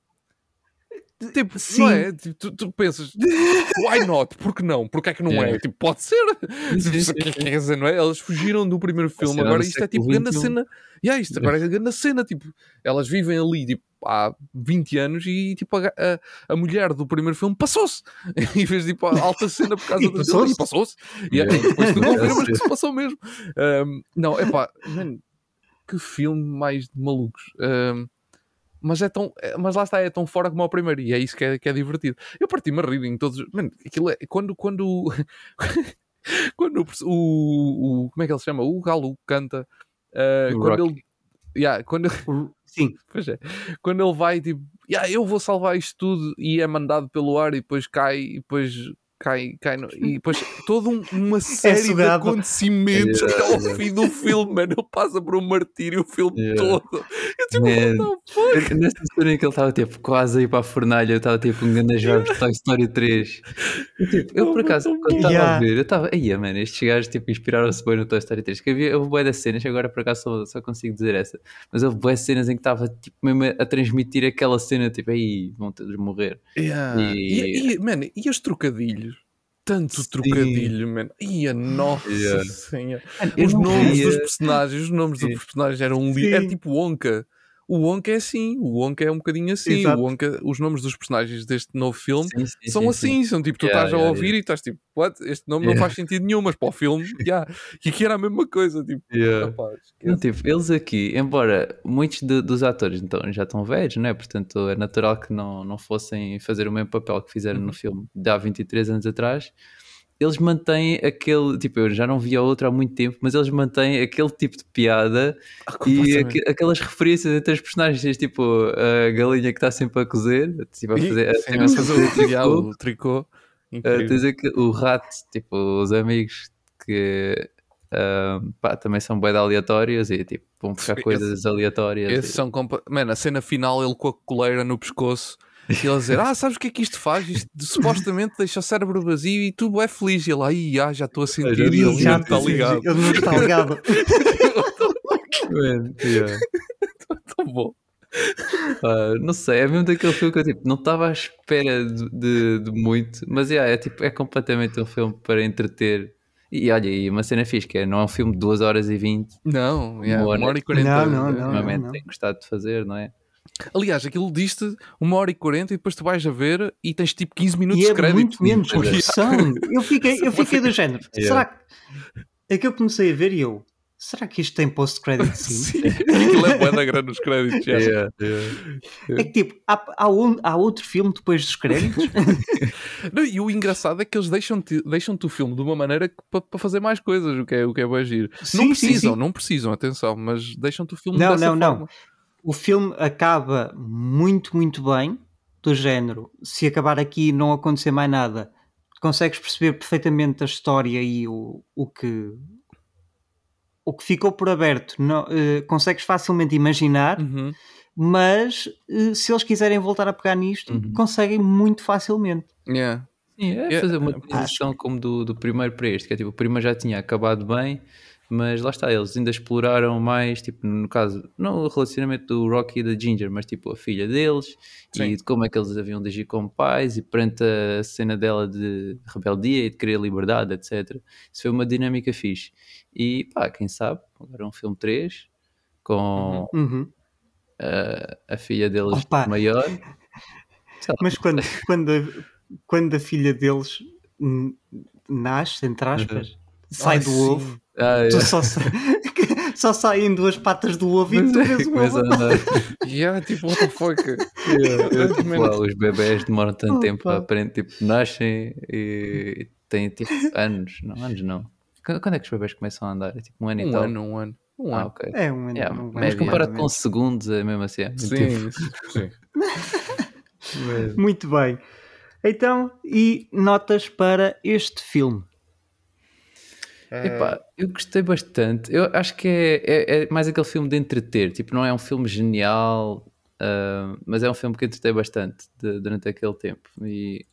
Tipo, Sim. não é? Tipo, tu, tu, pensas, why not? Por que não? Porque é que não é? Tipo, pode ser. Quer dizer, não é? Elas fugiram do primeiro filme, agora isto é tipo grande cena. Yeah, isto agora é grande cena. Tipo, elas vivem ali tipo, há 20 anos e tipo, a, a, a mulher do primeiro filme passou-se. e fez tipo a alta cena por causa do passou-se. E passou-se. E yeah. depois tu não viram, mas que se passou mesmo. Um, não, é pá, que filme mais de malucos. Um, mas é tão, mas lá está, é tão fora como o primeiro, e é isso que é, que é divertido. Eu parti-me a rir em todos. Mano, aquilo é. Quando. quando quando o, o, o, Como é que ele se chama? O Galo canta. Uh, quando Rock. ele. Yeah, quando, Sim. Pois é. Quando ele vai, tipo, yeah, eu vou salvar isto tudo e é mandado pelo ar e depois cai e depois cai, cai no, e depois toda um, uma é série é de acontecimentos yeah, até ao yeah. fim do filme, mano. Ele passa por um martírio o filme yeah. todo. Eu tipo, Man, Nessa história em que ele estava tipo, quase a ir para a fornalha, eu estava tipo um grande jogo de Toy Story 3. Eu, tipo, eu por acaso, quando estava a ver, eu estava, aí, mano, estes gajos tipo, inspiraram-se bem no Toy Story 3. Que havia houve boé das cenas, agora por acaso só, só consigo dizer essa, mas houve boé cenas em que estava tipo, mesmo a, transmitir aquela cena, tipo, aí vão todos morrer. Yeah. E, e, e, man, e os trocadilhos? Tanto Sim. trocadilho, mano. Ia, nossa yeah. senhora. Os nomes dos personagens, os nomes dos personagens eram um livro. Era tipo Wonka. O Wonka é assim, o Wonka é um bocadinho assim. O Wonka, os nomes dos personagens deste novo filme sim, sim, são sim, assim, são tipo, tu yeah, estás yeah, a ouvir yeah. e estás tipo, what? Este nome não faz sentido nenhum, mas para o filme, yeah. e aqui era a mesma coisa, tipo, rapaz, não, tipo, eles aqui, embora muitos de, dos atores então, já estão velhos, né? portanto é natural que não, não fossem fazer o mesmo papel que fizeram uhum. no filme de há 23 anos atrás eles mantêm aquele, tipo, eu já não vi a outra há muito tempo, mas eles mantêm aquele tipo de piada ah, e aqu aquelas referências entre os personagens, tipo a galinha que está sempre a cozer, tipo, a fazer, sim, a fazer o, tricô, o tricô. Uh, o rato, tipo, os amigos que uh, pá, também são bem aleatórios e tipo, vão buscar coisas esse, aleatórias. Esses e... são, mano, a cena final, ele com a coleira no pescoço e ele dizer: Ah, sabes o que é que isto faz? Isto supostamente deixa o cérebro vazio e tu é feliz. E ele, ai, ah, já estou a sentir. E ele já está ligado. Ele não está ligado. Tão bom. Uh, não sei, é mesmo daquele filme que eu tipo, não estava à espera de, de, de muito, mas yeah, é, tipo, é completamente um filme para entreter. E olha, e uma cena fixe, que é, não é um filme de 2 horas e 20. Não, yeah, uma hora e 40. Não, não, não. Normalmente não, não. tem gostado de fazer, não é? Aliás, aquilo diste uma hora e 40 e depois tu vais a ver e tens tipo 15 minutos e de crédito. É muito menos produção. eu fiquei, eu fiquei do género. Yeah. Será que. É que eu comecei a ver e eu. Será que isto tem post-credit sim? sim. Aquilo é da grande nos créditos. Yeah. Yeah. É que tipo, há, há, um, há, outro filme depois dos créditos? não, e o engraçado é que eles deixam-te deixam o filme de uma maneira para pa fazer mais coisas, o que é, o que é bem agir. Sim, não precisam, sim, sim. não precisam, atenção, mas deixam-te o filme não, dessa não, forma. Não, o filme acaba muito, muito bem, do género. Se acabar aqui e não acontecer mais nada, consegues perceber perfeitamente a história e o, o que o que ficou por aberto, não, uh, consegues facilmente imaginar, uhum. mas uh, se eles quiserem voltar a pegar nisto, uhum. conseguem muito facilmente. Yeah. Sim, é fazer uma transição como do, do primeiro para este, que é tipo, o primeiro já tinha acabado bem, mas lá está, eles ainda exploraram mais, tipo, no caso, não o relacionamento do Rocky e da Ginger, mas tipo a filha deles Sim. e de como é que eles haviam de agir como pais e perante a cena dela de rebeldia e de querer liberdade, etc. Isso foi uma dinâmica fixe. E pá, quem sabe, agora um filme 3 com uhum. a, a, filha deles Opa. maior. Mas quando, quando, a, quando a filha deles nasce, entre aspas, uhum. sai Ai, do sim. ovo ah, tu só, sa... só saem duas patas do ovo e tu vês o ovo. yeah, tipo, what the fuck? Yeah, tipo, lá, os bebés demoram tanto oh, tempo pá. a aprender, tipo, nascem e têm tipo anos, não, anos não. Quando é que os bebés começam a andar? É tipo um ano um e tal? Ano, um ano, um ah, ano. Okay. É um ano. Yeah, um mas comparado com segundos é mesmo assim. É sim, sim. Muito bem. Então, e notas para este filme? Epá, eu gostei bastante. Eu acho que é, é, é, mais aquele filme de entreter. Tipo, não é um filme genial, uh, mas é um filme que entretei bastante de, durante aquele tempo. E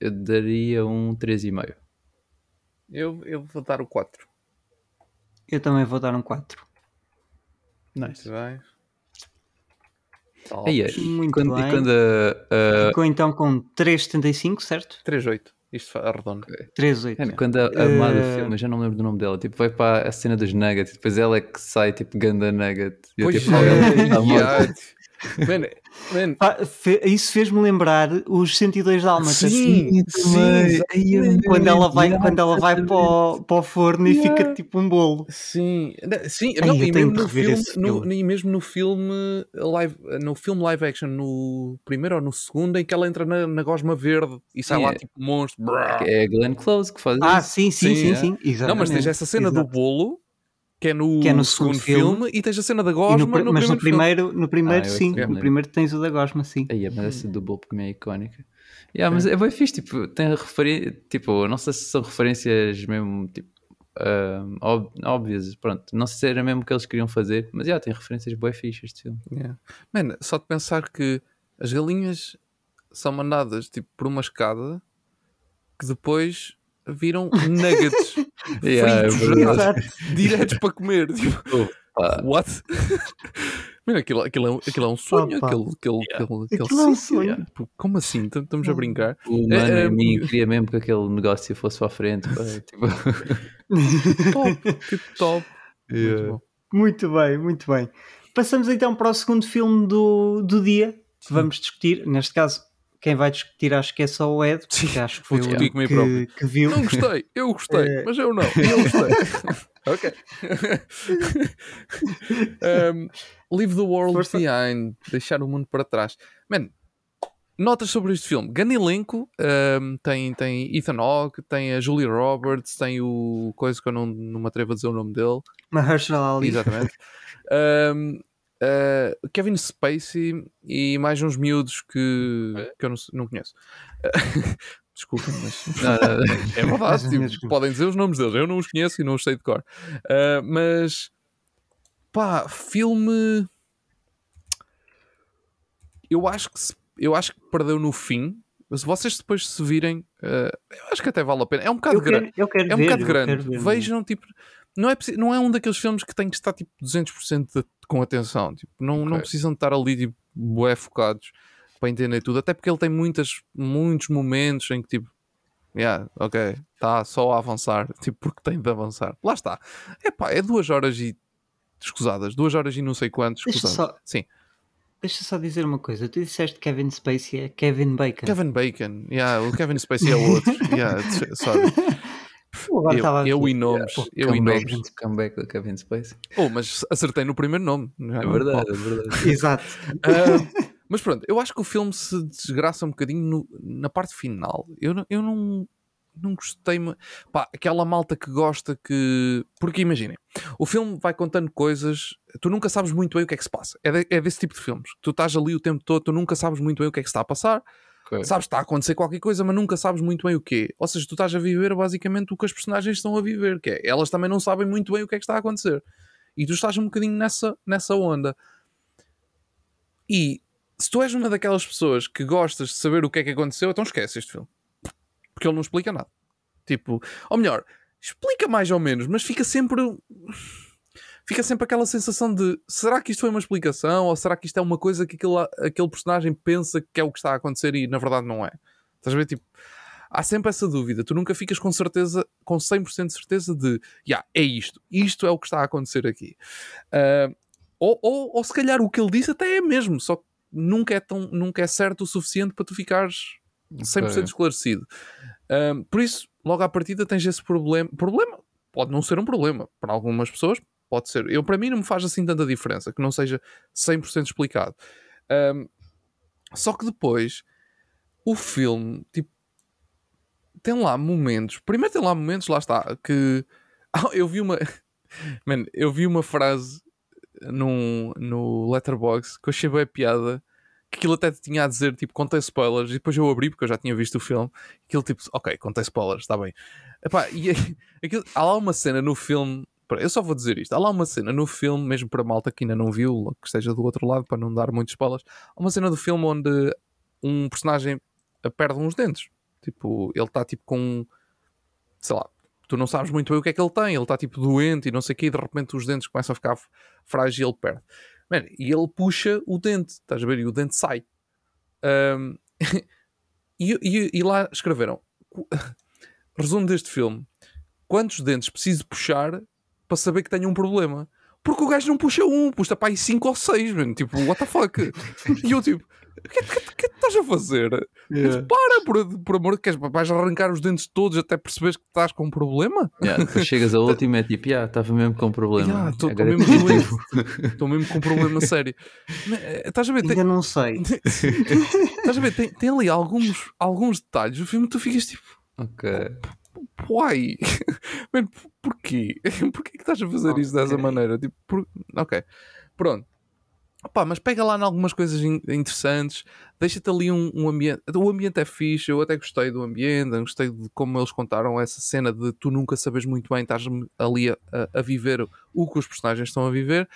eu daria um 3,5. Eu, eu vou dar o 4. Eu também vou dar um 4. Nice. Muito bem. Aí é. Muito quando, bem. Quando, uh, Ficou então com 3,75, certo? 3,8. Isto arredondo. 3,8. É, quando a, a amada uh... filme, já não lembro do nome dela, tipo, vai para a cena dos nuggets, depois ela é que sai, tipo, ganda nugget. E pois eu, tipo, é, ela, Man, man. Isso fez-me lembrar os 102 Dálmatas. Sim, sim, sim. Quando ela vai, quando ela vai para, o, para o forno yeah. e fica tipo um bolo. Sim, sim. Ai, não, e, mesmo no filme, no, e mesmo no filme live, no filme live action, no primeiro ou no segundo, em que ela entra na, na gosma verde e sai sim, lá é. tipo monstro. É a Glenn Close que faz ah, isso. Ah, sim, sim, sim, sim, sim. Não, mas tens essa cena Exato. do bolo que é no, que é no segundo, filme, filme, e tens a cena da Gosma no, no mas no primeiro, filme. no primeiro ah, sim, no primeiro tens o da Gosma, sim. Aí, mas essa do Bob é icónica. Yeah, mas é bem fixe, tipo, tem referência, tipo, não sei se são referências mesmo, tipo, uh, óbvias, pronto, não sei se era mesmo o que eles queriam fazer, mas já, yeah, tem referências bem fixas este filme. Yeah. Man, só de pensar que as galinhas são mandadas, tipo, por uma escada que depois viram nuggets yeah, fritos, é diretos para comer. Tipo, what? Mano, aquilo, aquilo, é, aquilo é um sonho. Opa. Aquele, aquele, yeah. aquele, aquele, aquilo é um sonho. Yeah. Como assim? Estamos a brincar? O mano é, é, mim queria mesmo que aquele negócio fosse para a frente. tipo... top, tipo top. Yeah. Muito, muito, bem, muito bem. Passamos então para o segundo filme do, do dia. Vamos discutir, neste caso, quem vai discutir acho que é só o Ed, porque acho que foi o único que, que, viu. Não gostei, eu gostei, é... mas eu não, eu gostei. ok. um, leave the world Força. behind, deixar o mundo para trás. Man, notas sobre este filme. Grande elenco, um, tem, tem Ethan Hawke, tem a Julie Roberts, tem o coisa que eu não, não me atrevo a dizer o nome dele. Mahershala Ali. Exatamente. um, Uh, Kevin Spacey e mais uns miúdos que, é? que eu não, não conheço. Desculpem, mas é verdade. tipo, podem dizer os nomes deles. Eu não os conheço e não os sei de cor. Uh, mas pá, filme. Eu acho que se, eu acho que perdeu no fim. Se vocês depois se virem, uh, eu acho que até vale a pena. É um bocado grande. é um ver, bocado grande. Vejam, tipo, não é, não é um daqueles filmes que tem que estar tipo 200% de, com atenção. Tipo, não, okay. não precisam de estar ali tipo, bué focados para entender tudo. Até porque ele tem muitas, muitos momentos em que tipo, yeah, ok, está só a avançar, tipo, porque tem de avançar. Lá está. Epá, é duas horas e escusadas, duas horas e não sei quantos escusadas. Só... Sim. Deixa só dizer uma coisa. Tu disseste Kevin Spacey é Kevin Bacon. Kevin Bacon, yeah, o Kevin Spacey é o outro. yeah, sorry. Eu, eu e nomes. Yeah, eu comeback, e nomes. Comeback do Kevin Space. Oh, mas acertei no primeiro nome. É verdade, é verdade. Exato. Uh, mas pronto, eu acho que o filme se desgraça um bocadinho no, na parte final. Eu, eu não, não gostei. Pá, aquela malta que gosta que. Porque imaginem, o filme vai contando coisas, tu nunca sabes muito bem o que é que se passa. É, de, é desse tipo de filmes. Tu estás ali o tempo todo, tu nunca sabes muito bem o que é que se está a passar Okay. Sabes, está a acontecer qualquer coisa, mas nunca sabes muito bem o quê. Ou seja, tu estás a viver basicamente o que as personagens estão a viver, que é elas também não sabem muito bem o que é que está a acontecer. E tu estás um bocadinho nessa, nessa onda. E se tu és uma daquelas pessoas que gostas de saber o que é que aconteceu, então esquece este filme. Porque ele não explica nada. Tipo, ou melhor, explica mais ou menos, mas fica sempre fica sempre aquela sensação de será que isto foi uma explicação ou será que isto é uma coisa que aquele, aquele personagem pensa que é o que está a acontecer e na verdade não é. Estás a ver? Tipo, há sempre essa dúvida. Tu nunca ficas com certeza, com 100% de certeza de, yeah, é isto. Isto é o que está a acontecer aqui. Uh, ou, ou, ou se calhar o que ele disse até é mesmo, só que nunca é, tão, nunca é certo o suficiente para tu ficares 100% okay. esclarecido. Uh, por isso, logo à partida tens esse problema. Problema pode não ser um problema. Para algumas pessoas pode ser. Eu, para mim, não me faz assim tanta diferença que não seja 100% explicado. Um, só que depois, o filme, tipo, tem lá momentos. Primeiro, tem lá momentos, lá está, que eu vi uma. Man, eu vi uma frase num, no Letterboxd que eu achei bem piada. Que aquilo até tinha a dizer, tipo, contei spoilers. E depois eu abri, porque eu já tinha visto o filme. Aquilo, tipo, ok, contei spoilers, está bem. Epá, e aquilo, há lá uma cena no filme eu só vou dizer isto. Há lá uma cena no filme, mesmo para malta que ainda não viu, que esteja do outro lado, para não dar muitos spoilers. Há uma cena do filme onde um personagem perde uns dentes. Tipo, ele está tipo com. Sei lá, tu não sabes muito bem o que é que ele tem. Ele está tipo doente e não sei o quê, e de repente os dentes começam a ficar frágeis e ele perde. Man, e ele puxa o dente, estás a ver? E o dente sai. Um, e, e, e, lá escreveram: resumo deste filme: quantos dentes preciso puxar para saber que tenho um problema? Porque o gajo não puxa um, puxa para aí 5 ou 6, mano. Tipo, what the fuck? e eu, tipo, o que, que, que, que estás a fazer? Yeah. Para, por, por amor de Deus, vais arrancar os dentes todos até perceberes que estás com um problema? Yeah, depois chegas ao último e é tipo, yeah, estava mesmo com um problema. Estou yeah, mesmo, mesmo, mesmo com um problema sério. Eh, estás a ver? Ainda não sei. estás a ver? Tem, tem ali alguns, alguns detalhes do filme que tu ficas tipo. Ok. Why? Man, porquê? Porquê que estás a fazer okay. isso dessa maneira? Tipo, por... Ok. Pronto. Opa, mas pega lá em algumas coisas interessantes, deixa-te ali um, um, ambiente. O ambiente é fixe, eu até gostei do ambiente, gostei de como eles contaram essa cena de tu nunca sabes muito bem, estás ali a, a viver o que os personagens estão a viver.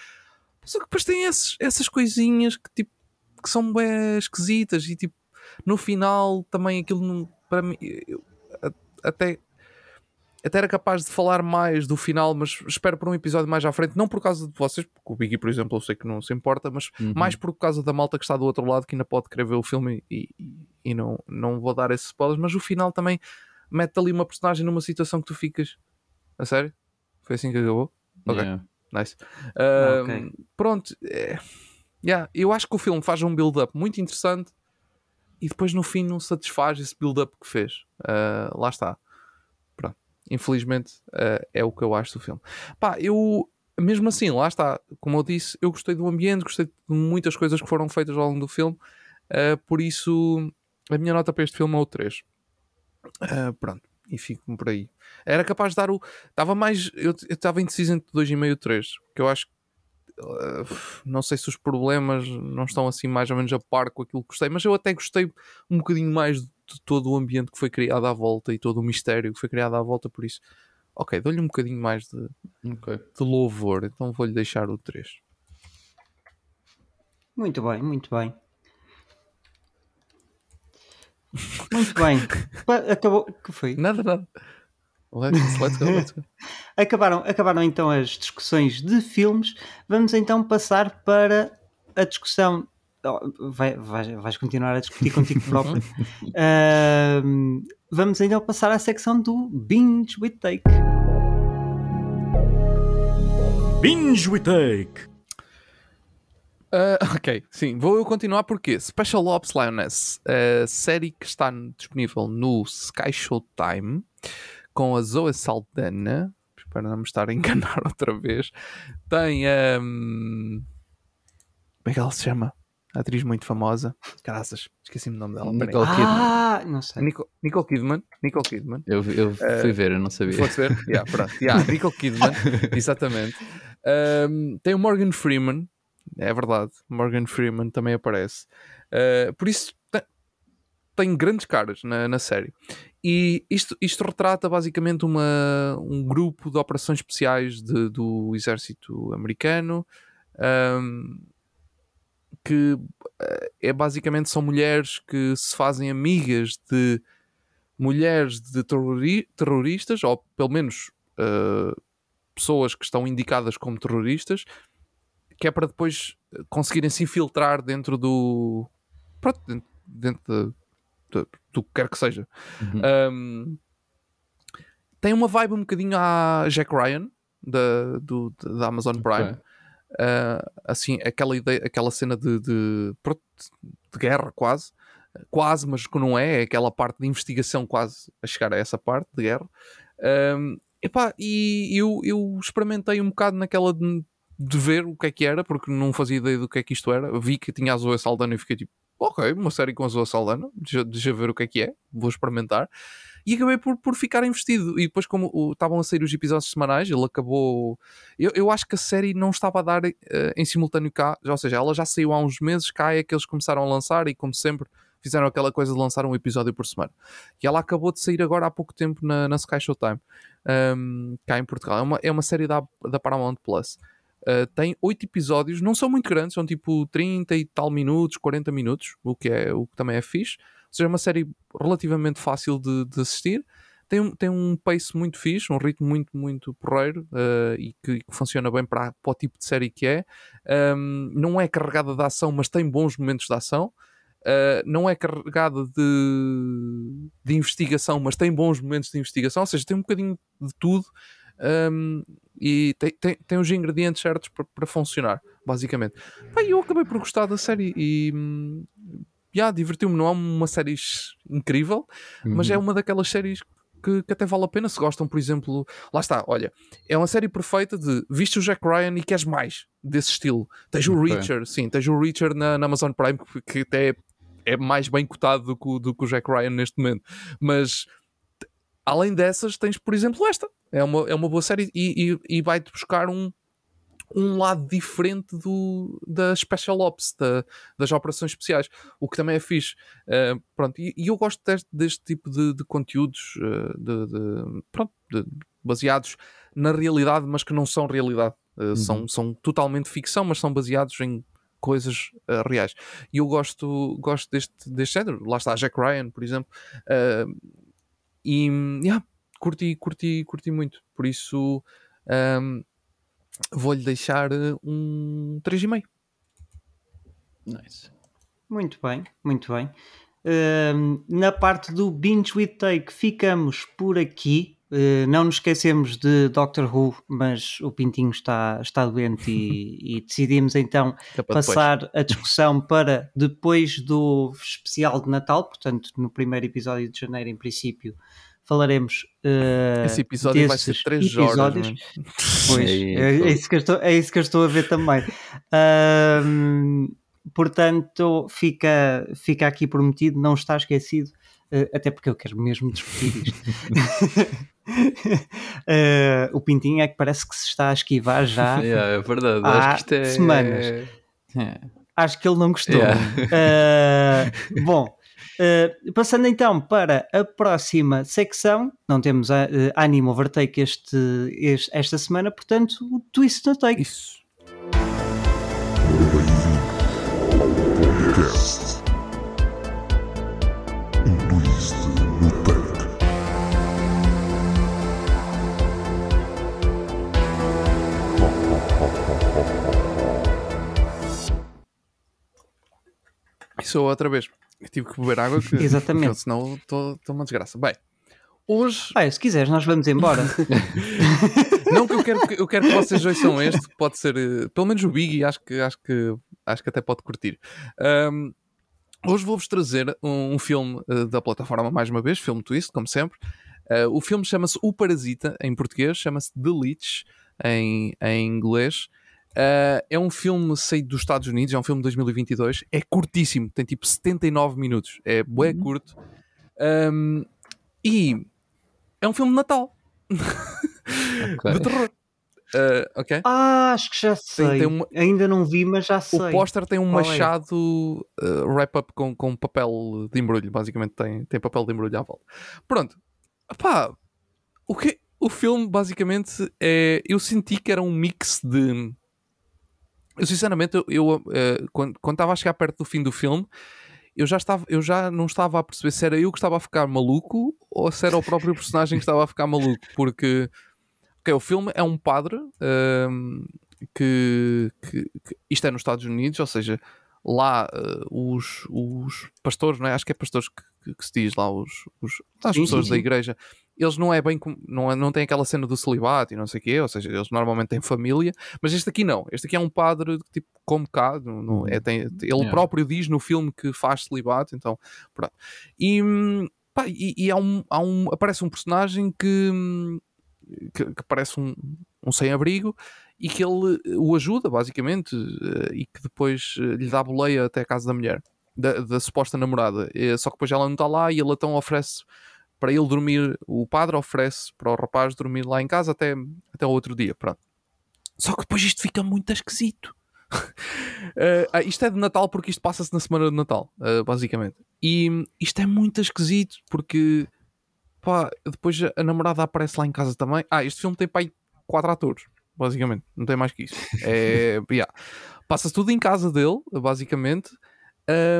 Só que depois tem esses, essas coisinhas que, tipo, que são bem esquisitas e tipo, no final também aquilo para mim, eu, até até era capaz de falar mais do final, mas espero por um episódio mais à frente, não por causa de vocês, porque o Biggie, por exemplo, eu sei que não se importa, mas uhum. mais por causa da malta que está do outro lado, que ainda pode querer ver o filme e, e, e não, não vou dar esses spoilers, mas o final também mete ali uma personagem numa situação que tu ficas. A sério? Foi assim que acabou? Ok. Yeah. Nice. Uh, okay. Pronto. É, yeah, eu acho que o filme faz um build-up muito interessante e depois no fim não satisfaz esse build-up que fez. Uh, lá está. Infelizmente uh, é o que eu acho do filme. Pá, eu mesmo assim, lá está, como eu disse, eu gostei do ambiente, gostei de muitas coisas que foram feitas ao longo do filme, uh, por isso a minha nota para este filme é o 3. Uh, eh, pronto, e fico por aí. Era capaz de dar o. Estava mais. Eu estava indeciso entre 2,5 e 3, que eu acho que. Não sei se os problemas não estão assim mais ou menos a par com aquilo que gostei, mas eu até gostei um bocadinho mais de todo o ambiente que foi criado à volta e todo o mistério que foi criado à volta, por isso, ok, dou-lhe um bocadinho mais de, okay. de louvor, então vou-lhe deixar o 3. Muito bem, muito bem. Muito bem. Acabou. que foi? Nada, nada. Let's, let's go, let's go. acabaram, acabaram então as discussões de filmes. Vamos então passar para a discussão vai, vais, vais continuar a discutir contigo próprio. uh, vamos então passar à secção do Binge with Take. Binge with Take. Uh, ok, sim, vou eu continuar porque Special Ops Lioness, a série que está disponível no Sky Showtime com a Zoe Saldana, espero não me estar a enganar outra vez, tem um, como é que ela se chama? atriz muito famosa. Graças, esqueci-me o nome dela. Nicole Kidman. Ah, não sei. Nicole, Nicole Kidman. Nicole Kidman. Eu, eu fui uh, ver, eu não sabia. Foste ver? yeah, pronto. Yeah, Nicole Kidman, exatamente. Um, tem o Morgan Freeman, é verdade. Morgan Freeman também aparece. Uh, por isso, tem, grandes caras na, na série. E isto, isto retrata basicamente uma, um grupo de operações especiais de, do exército americano. Um, que eh, é basicamente são mulheres que se fazem amigas de mulheres de terrori terroristas, ou pelo menos uh, pessoas que estão indicadas como terroristas, que é para depois conseguirem se infiltrar dentro do. Pronto, dentro, dentro de, de, do que quer que seja. Uhum. Um, tem uma vibe um bocadinho à Jack Ryan da, do, da Amazon Prime. Okay uh, assim, aquela, ideia, aquela cena de, de, de, guerra quase, quase, mas que não é, é aquela parte de investigação quase a chegar a essa parte de guerra. Um, epá, e eu, eu experimentei um bocado naquela de, de, ver o que é que era, porque não fazia ideia do que é que isto era. Vi que tinha a Zoe Saldana e fiquei tipo, ok, uma série com a Zoe Saldana, deixa, deixa ver o que é que é, vou experimentar e acabei por, por ficar investido. E depois, como estavam a sair os episódios semanais, ele acabou. Eu, eu acho que a série não estava a dar uh, em simultâneo cá, ou seja, ela já saiu há uns meses, cá é que eles começaram a lançar e, como sempre, fizeram aquela coisa de lançar um episódio por semana. E ela acabou de sair agora há pouco tempo na, na Sky Showtime, um, cá em Portugal. É uma, é uma série da, da Paramount Plus. Uh, tem oito episódios, não são muito grandes, são tipo 30 e tal minutos, 40 minutos, o que, é, o que também é fixe seja, é uma série relativamente fácil de, de assistir. tem, um, tem um pace muito fixe, um ritmo muito, muito porreiro uh, e que, que, funciona bem para, para o tipo de série que é. Um, não é carregada de ação, mas tem bons momentos de ação. Uh, não é carregada de, de investigação, mas tem bons momentos de investigação, ou seja, tem um bocadinho de tudo um, e tem, tem, tem os ingredientes certos para, para funcionar, basicamente. Bem, eu acabei por gostar da série e yeah, divertiu-me. Não é uma série incrível, uhum. mas é uhum. uma daquelas séries que, que, até vale a pena se gostam, por exemplo. Lá está, olha, é uma série perfeita de viste o Jack Ryan e queres mais desse estilo. Tens o. Richard, sim, tens o Richard na, na Amazon Prime, que, que até é é mais bem cotado do que, do que o Jack Ryan neste momento. Mas além dessas, tens, por exemplo, esta. É uma, é uma boa série e, e, e vai-te buscar um, um lado diferente do, da Special Ops, da, das operações especiais, o que também é fixe. Uh, pronto, e, e, eu gosto deste, deste tipo de, de conteúdos uh, de, de, pronto, baseados na realidade, mas que não são realidade. Uh, uhum. são, são totalmente ficção, mas são baseados em coisas reais. E eu gosto, gosto deste, deste género. Lá está Jack Ryan, por exemplo. E yeah, curti, curti, curti muito. Por isso um, vou-lhe deixar eh, um 3,5. Nice. Muito bem, muito bem. Uh, na parte do Binge with Take ficamos por aqui. Uh, não nos esquecemos de Doctor Who, mas o Pintinho está, está doente e, e decidimos então é passar depois. a discussão para depois do especial de Natal, portanto, no primeiro episódio de janeiro, em princípio, falaremos. Uh, Esse episódio vai ser 3 episódios. horas. Pois, é, é, isso que eu estou, é isso que eu estou a ver também. Uh, portanto, fica, fica aqui prometido, não está esquecido Uh, até porque eu quero mesmo discutir isto. uh, o Pintinho é que parece que se está a esquivar já. Yeah, é verdade, há acho que isto é... semanas. É. Acho que ele não gostou. Yeah. Uh, bom, passando então para a próxima secção, não temos a, Anime Overtake este, este, esta semana, portanto, o Twist no Take. Isso. Sou outra vez. Eu tive que beber água, que, Exatamente. Porque, senão estou uma desgraça. Bem, hoje. Ah, se quiseres, nós vamos embora. não, que eu quero, eu quero que vocês ouçam este, que pode ser. Eh, pelo menos o Biggie, acho que, acho que, acho que até pode curtir. Um, hoje vou-vos trazer um, um filme uh, da plataforma, mais uma vez, filme Twist, como sempre. Uh, o filme chama-se O Parasita, em português, chama-se The Leech, em, em inglês. Uh, é um filme saído dos Estados Unidos, é um filme de 2022, é curtíssimo, tem tipo 79 minutos, é bué uhum. curto. Um, e é um filme de Natal. Okay. de terror. Uh, ok? Ah, acho que já sei. Tem, tem uma... Ainda não vi, mas já sei. O póster tem um Qual é? machado é? uh, wrap-up com, com papel de embrulho, basicamente tem, tem papel de embrulho à volta. Pronto. Pá, o que o filme basicamente é. Eu senti que era um mix de eu sinceramente, eu, eu uh, quando estava a chegar perto do fim do filme, eu já, estava, eu já não estava a perceber se era eu que estava a ficar maluco ou se era o próprio personagem que estava a ficar maluco, porque okay, o filme é um padre uh, que, que, que, isto é nos Estados Unidos, ou seja, lá uh, os, os pastores, não é? acho que é pastores que, que, se diz lá, os, os as pessoas da igreja, eles não é bem não, é, não tem aquela cena do celibato e não sei o quê, ou seja, eles normalmente têm família, mas este aqui não. Este aqui é um padre tipo como cá, no, no, é, tem, ele yeah. próprio diz no filme que faz celibato, então pronto. E, pá, e, e há um, há um, aparece um personagem que, que, que parece um, um sem-abrigo e que ele o ajuda, basicamente, eh, e que depois eh, lhe dá boleia até a casa da mulher, da, da suposta namorada. Só que depois ela não está lá e ele então oferece para ele dormir, o padre oferece para o rapaz dormir lá em casa até, até o outro dia, pronto. Só que depois isto fica muito esquisito. uh, isto é de Natal porque isto passa-se na semana de Natal, uh, basicamente. E isto é muito esquisito porque pá, depois a namorada aparece lá em casa também. Ah, este filme tem pai quatro atores, basicamente, não tem mais que isso. É, yeah. Passa-se tudo em casa dele, basicamente.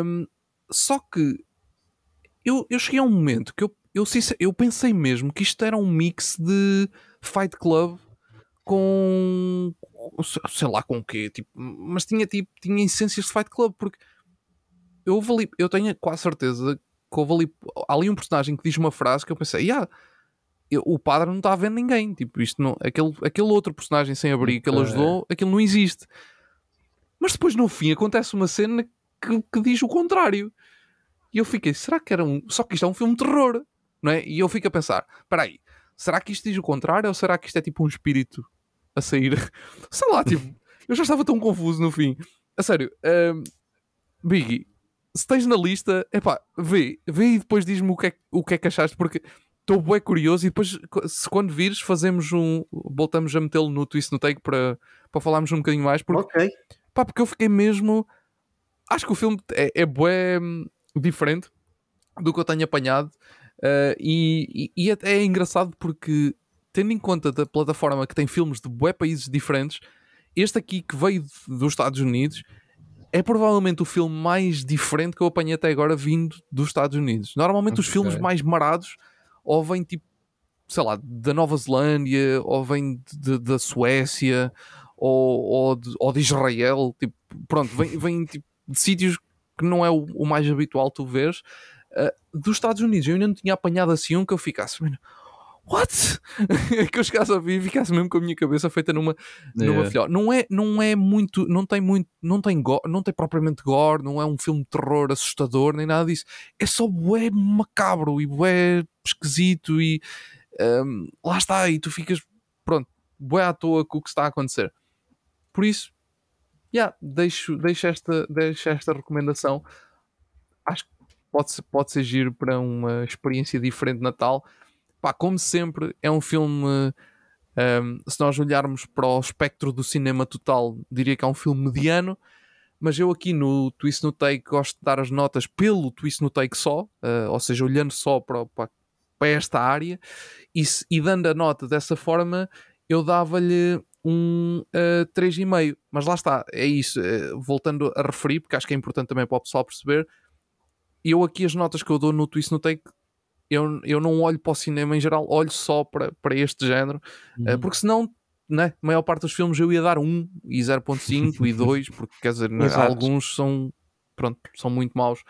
Um, só que eu, eu cheguei a um momento que eu eu, eu pensei mesmo que isto era um mix de Fight Club com sei lá com o quê, tipo, mas tinha tipo, tinha essências de Fight Club, porque eu, ali, eu tenho quase certeza que houve ali, há ali um personagem que diz uma frase que eu pensei, yeah, eu, o padre não está a ver ninguém, tipo, isto não, aquele, aquele outro personagem sem abrigo que ele ajudou, aquilo não existe. Mas depois no fim acontece uma cena que, que diz o contrário. E eu fiquei, será que era um. Só que isto é um filme de terror, não é? E eu fico a pensar, espera aí, será que isto diz o contrário ou será que isto é tipo um espírito a sair? Sei lá, tipo, eu já estava tão confuso no fim. A sério, um, Biggie, se tens na lista, epá, vê, vê e depois diz-me o que, é, o que é que achaste, porque estou bem curioso e depois, se quando vires, fazemos um. Voltamos a metê-lo no Twist no Take para, para falarmos um bocadinho mais. Porque, ok. Pá, porque eu fiquei mesmo. Acho que o filme é, é bué hum, diferente do que eu tenho apanhado. Uh, e, e, é, é engraçado porque, tendo em conta da plataforma que tem filmes de bué países diferentes, este aqui que veio dos Estados Unidos é provavelmente o filme mais diferente que eu apanhei até agora vindo dos Estados Unidos. Normalmente okay. os filmes mais marados ou vêm tipo, sei lá, da Nova Zelândia, ou vêm da Suécia, ou, ou, de, ou de Israel, tipo, pronto, vêm, vem tipo, de sítios que não é o, o mais habitual tu vês. Uh, dos Estados Unidos, eu ainda não tinha apanhado assim um que eu ficasse, what? que eu chegasse a ver e ficasse mesmo com a minha cabeça feita numa, yeah. numa filhota. Não é, não é muito, não tem muito, não tem, go, não tem propriamente gore, não é um filme de terror assustador, nem nada disso. É só bué macabro e bué esquisito e um, lá está, e tu ficas, pronto, bué à toa com o que está a acontecer. Por isso, yeah, deixo, deixo, esta, deixo esta recomendação. Acho que pode, pode ser giro para uma experiência diferente de Natal Pá, como sempre, é um filme. Um, se nós olharmos para o espectro do cinema total, diria que é um filme mediano. Mas eu aqui no Twist no Take gosto de dar as notas pelo Twist no Take só, uh, ou seja, olhando só para, para, para esta área e, e, dando a nota dessa forma, eu dava-lhe um uh, 3,5. Mas lá está, é isso. Uh, voltando a referir, porque acho que é importante também para o pessoal perceber. Eu aqui as notas que eu dou no Twist no Take eu, eu não olho para o cinema em geral, olho só para, para este género, eh, uhum. uh, porque senão, né, a maior parte dos filmes eu ia dar 1 e 0.5 e 2, porque quer dizer, alguns são, pronto, são muito maus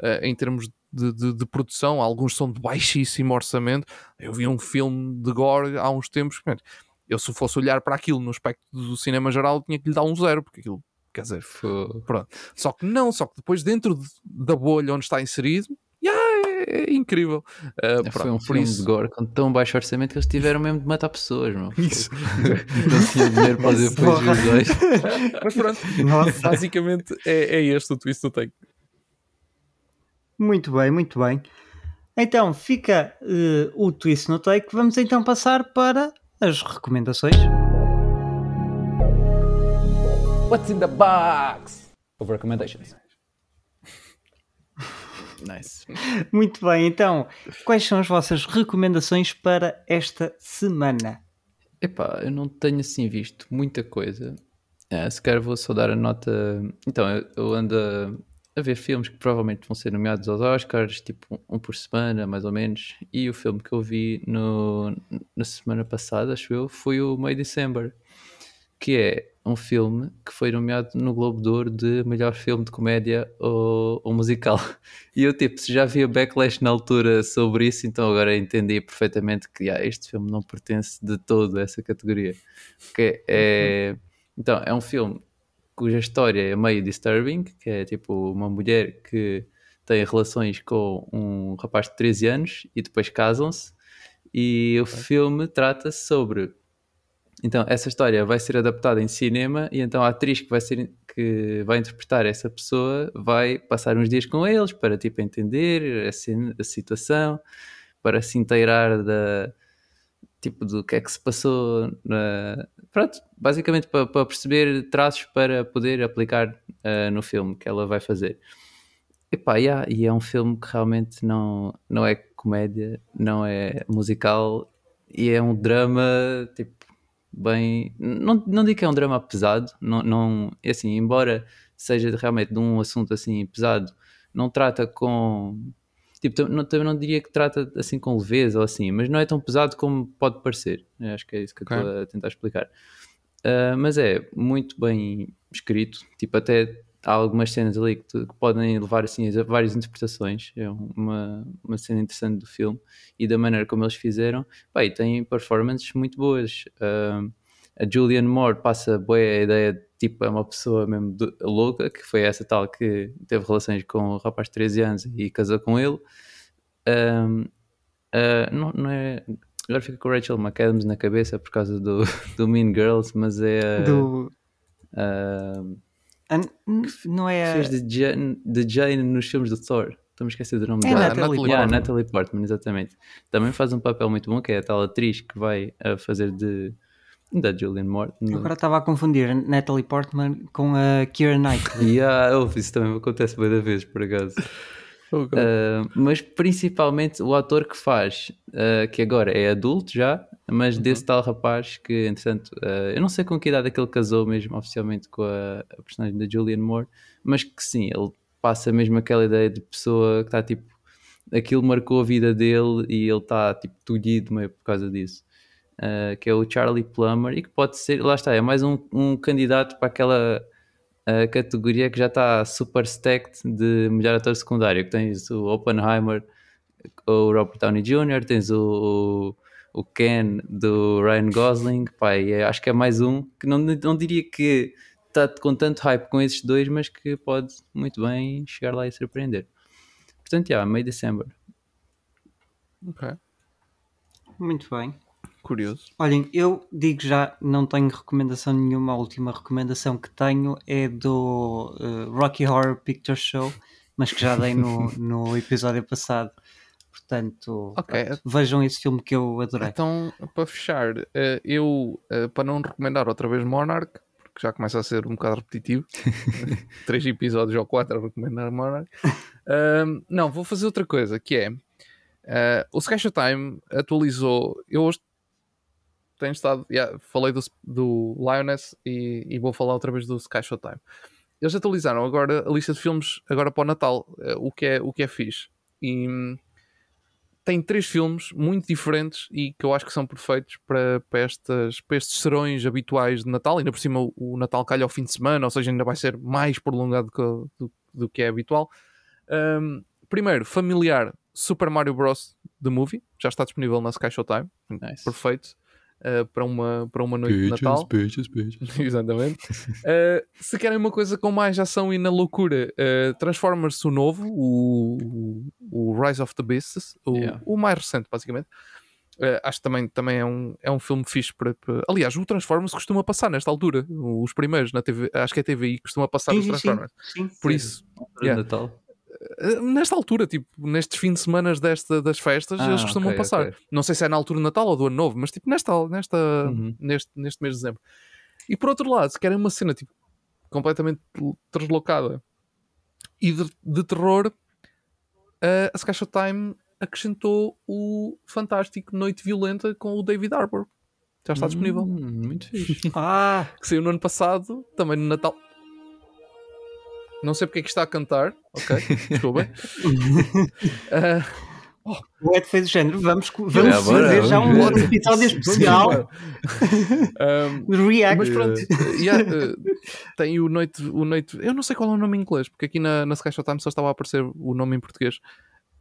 uh, em termos de, de, de, produção, alguns são de baixíssimo orçamento. Eu vi um filme de gore há uns tempos, eu se fosse olhar para aquilo no aspecto do cinema geral, tinha que lhe dar um zero, porque aquilo quer dizer, foi... pronto. Só que não, só que depois dentro de, da bolha onde está inserido, é incrível. Uh, foi um filme isso... de gore com tão baixo orçamento que eles tiveram mesmo de matar pessoas, não? Isso. não tinha dinheiro para fazer depois os dois. Mas pronto, Nossa. basicamente é, é este o twist eu tenho. Muito bem, muito bem. Então fica uh, o twist no take. Vamos então passar para as recomendações. What's in the box of recommendations? Nice. Muito bem, então, quais são as vossas recomendações para esta semana? Epá, eu não tenho assim visto muita coisa. É, se calhar vou só dar a nota. Então, eu ando a, a, ver filmes que provavelmente vão ser nomeados aos Oscars, tipo um por semana, mais ou menos. E o filme que eu vi no, na semana passada, acho eu, foi o May December, que é um filme que foi nomeado no Globo de Ouro de melhor filme de comédia ou, ou musical. E eu, tipo, já havia backlash na altura sobre isso, então agora entendi perfeitamente que ah, este filme não pertence de todo a essa categoria. Que é, então, é um filme cuja história é meio disturbing, que é tipo uma mulher que tem relações com um rapaz de 13 anos e depois casam-se. E o filme trata sobre então, essa história vai ser adaptada em cinema e então a atriz que vai, ser, que vai interpretar essa pessoa vai passar uns dias com eles para tipo entender a, a situação, para se inteirar da tipo do que é que se passou na... pronto, basicamente para, para, perceber traços para poder aplicar uh, no filme que ela vai fazer. Epá, yeah, e é um filme que realmente não, não é comédia, não é musical e é um drama tipo bem. Não, não digo que é um drama pesado, não, não, é assim, embora seja realmente de um assunto assim pesado, não trata com. Tipo, também não, não diria que trata assim com leveza ou assim, mas não é tão pesado como pode parecer. Eu acho que é isso que okay. eu estou a tentar explicar. Uh, mas é muito bem escrito, tipo, até há algumas cenas ali que, que, podem levar assim a várias interpretações. É uma, uma cena interessante do filme e da maneira como eles fizeram. Bem, tem performances muito boas. Uh, a Julianne Moore passa boa a ideia de tipo, é uma pessoa mesmo de, louca, que foi essa tal que teve relações com o rapaz de 13 anos e casou com ele. Um, uh, não, não é. Agora fica com Rachel McAdams na cabeça por causa do, do Mean Girls, mas é. Do. Uh, não é. Fez de Jane, de Jane nos filmes do Thor. Estou-me esquecer do nome é dela. Natalie, Natalie, yeah, Natalie Portman, exatamente. Também faz um papel muito bom, que é a tal atriz que vai a fazer de da Julian Moore. Eu agora estava a confundir Natalie Portman com a Keira Knightley. yeah, oh, isso também acontece bem da vez, por acaso. Uh, mas principalmente o ator que faz, uh, que agora é adulto já, mas uhum. desse tal rapaz que, entretanto, uh, eu não sei com que idade é que ele casou mesmo oficialmente com a, a personagem da Julian Moore, mas que sim, ele passa mesmo aquela ideia de pessoa que está tipo, aquilo marcou a vida dele e ele está tipo tudido meio por causa disso. Uh, que é o Charlie Plummer, e que pode ser, lá está, é mais um, um candidato para aquela uh, categoria que já está super stacked de melhor ator secundário, que tens o Oppenheimer, o Robert Downey Jr., tens o, o, o Ken do Ryan Gosling, pai, é, acho que é mais um, que não, não diria que está com tanto hype com esses dois, mas que pode muito bem chegar lá e surpreender. Portanto, já, yeah, May December. Ok. Muito bem. Curioso. Olhem, eu digo já, não tenho recomendação nenhuma. A última recomendação que tenho é do uh, Rocky Horror Picture Show, mas que já dei no, no episódio passado. Portanto, okay. pronto, vejam esse filme que eu adorei. Então, para fechar, uh, eu, uh, para não recomendar outra vez Monarch, porque já começa a ser um bocado repetitivo, três episódios ou quatro a recomendar Monarch, não, vou fazer outra coisa, que é. Uh, o Sketch Time atualizou. Eu hoje tenho estado. Yeah, falei do, do Lioness e, e, vou falar outra vez do Sky Showtime. Eles atualizaram agora a lista de filmes agora para o Natal, eh, o que é, o que é fixe. E hum, tem três filmes muito diferentes e que eu acho que são perfeitos para, para, estas, para estes serões habituais de Natal. Ainda por cima o, o Natal calha ao fim de semana, ou seja, ainda vai ser mais prolongado que, do, do que é habitual. Um, primeiro, familiar Super Mario Bros. The Movie, já está disponível na Sky Showtime. Nice. Perfeito uh, para, uma, para uma noite bitches, de Natal. Bitches, bitches. Exatamente. Uh, se querem uma coisa com mais ação e na loucura, uh, Transformers o novo, o, o, Rise of the Beasts, o, yeah. o mais recente, basicamente. Uh, acho que também, também é, um, é um filme fixe para, para, Aliás, o Transformers costuma passar nesta altura. Os primeiros na TV, acho que é TVI costuma passar sim, os Transformers. Sim, sim. Por isso, yeah. Natal. Nesta altura, tipo, nestes fins de semana desta, das festas, ah, eles costumam okay, passar. Okay. Não sei se é na altura do Natal ou do Ano Novo, mas tipo, nesta, nesta, uhum. neste, neste mês de dezembro. E por outro lado, se querem uma cena tipo, completamente deslocada e de, de terror, uh, a Sky Time acrescentou o fantástico Noite Violenta com o David Harbour. Já está disponível. Hum, muito fixe. ah, que saiu no ano passado, também no Natal. Não sei porque é que está a cantar. Ok, desculpa. uh, oh. O Ed fez o género. Vamos, vamos fazer já um outro episódio especial. um, React. Mas pronto, yeah, uh, tem o noite, o noite. Eu não sei qual é o nome em inglês, porque aqui na, na Sky Showtime só estava a aparecer o nome em português.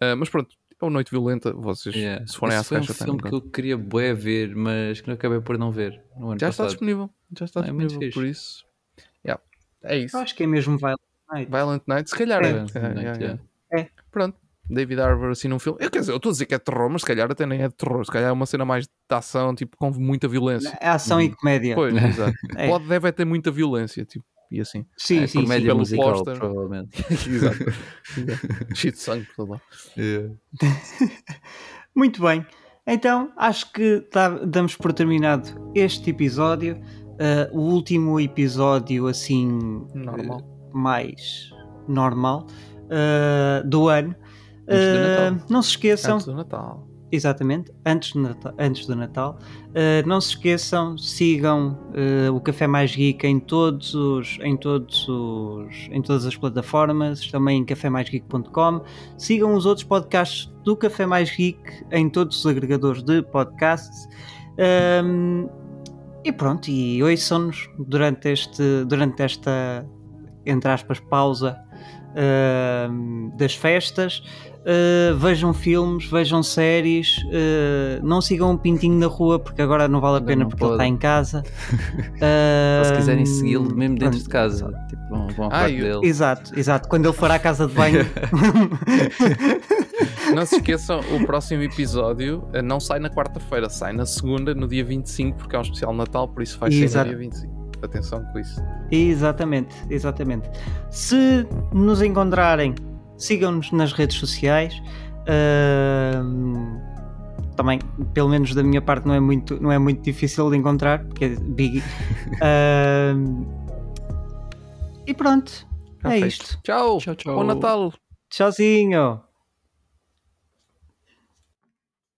Uh, mas pronto, é uma noite violenta. Vocês, yeah. se forem Esse à Sky Showtime. É um filme que eu queria bué ver, mas que não acabei por não ver. já passado. está disponível. Já está é disponível. Por isso, yeah, é isso. Eu acho que é mesmo violent Night. Violent Night, se calhar é. É, é, é. Pronto. David Harbour assim num filme. Eu quer dizer, eu estou a dizer que é terror, mas se calhar até nem é de terror. Se calhar é uma cena mais de ação, tipo, com muita violência. É ação e comédia. Pois, exato. É. Pode, deve ter muita violência, tipo, e assim. Sim, é, sim, comédia pelo musical, poster. provavelmente. exato. Cheio de sangue por lá. Yeah. Muito bem. Então, acho que damos por terminado este episódio. Uh, o último episódio, assim, normal. Mais normal uh, do ano. Não se esqueçam. Antes do Natal. exatamente, antes do Natal. Antes do Natal. Uh, não se esqueçam, sigam o Café Mais Geek em todos os, em todos os, em todas as plataformas, também em cafémaisgeek.com. Sigam os outros podcasts do Café Mais Geek em todos os agregadores de podcasts. Um, e pronto, e ouçam-nos durante, este, durante esta, entre aspas, pausa uh, das festas. Uh, vejam filmes, vejam séries, uh, não sigam um pintinho na rua porque agora não vale a pena porque pode. ele está em casa. uh, se quiserem segui-lo mesmo dentro pronto. de casa, tipo, vão, vão ah, eu... dele. Exato, exato. Quando ele for à casa de banho. não se esqueçam, o próximo episódio não sai na quarta-feira, sai na segunda, no dia 25, porque é um especial Natal, por isso vai ser no dia 25 atenção com isso. Exatamente, exatamente. Se nos encontrarem sigam-nos nas redes sociais. Uh, também, pelo menos da minha parte, não é muito, não é muito difícil de encontrar, porque é big. Uh, e pronto, é Perfeito. é isto. Tchau, tchau, tchau. Bom Natal. Tchauzinho.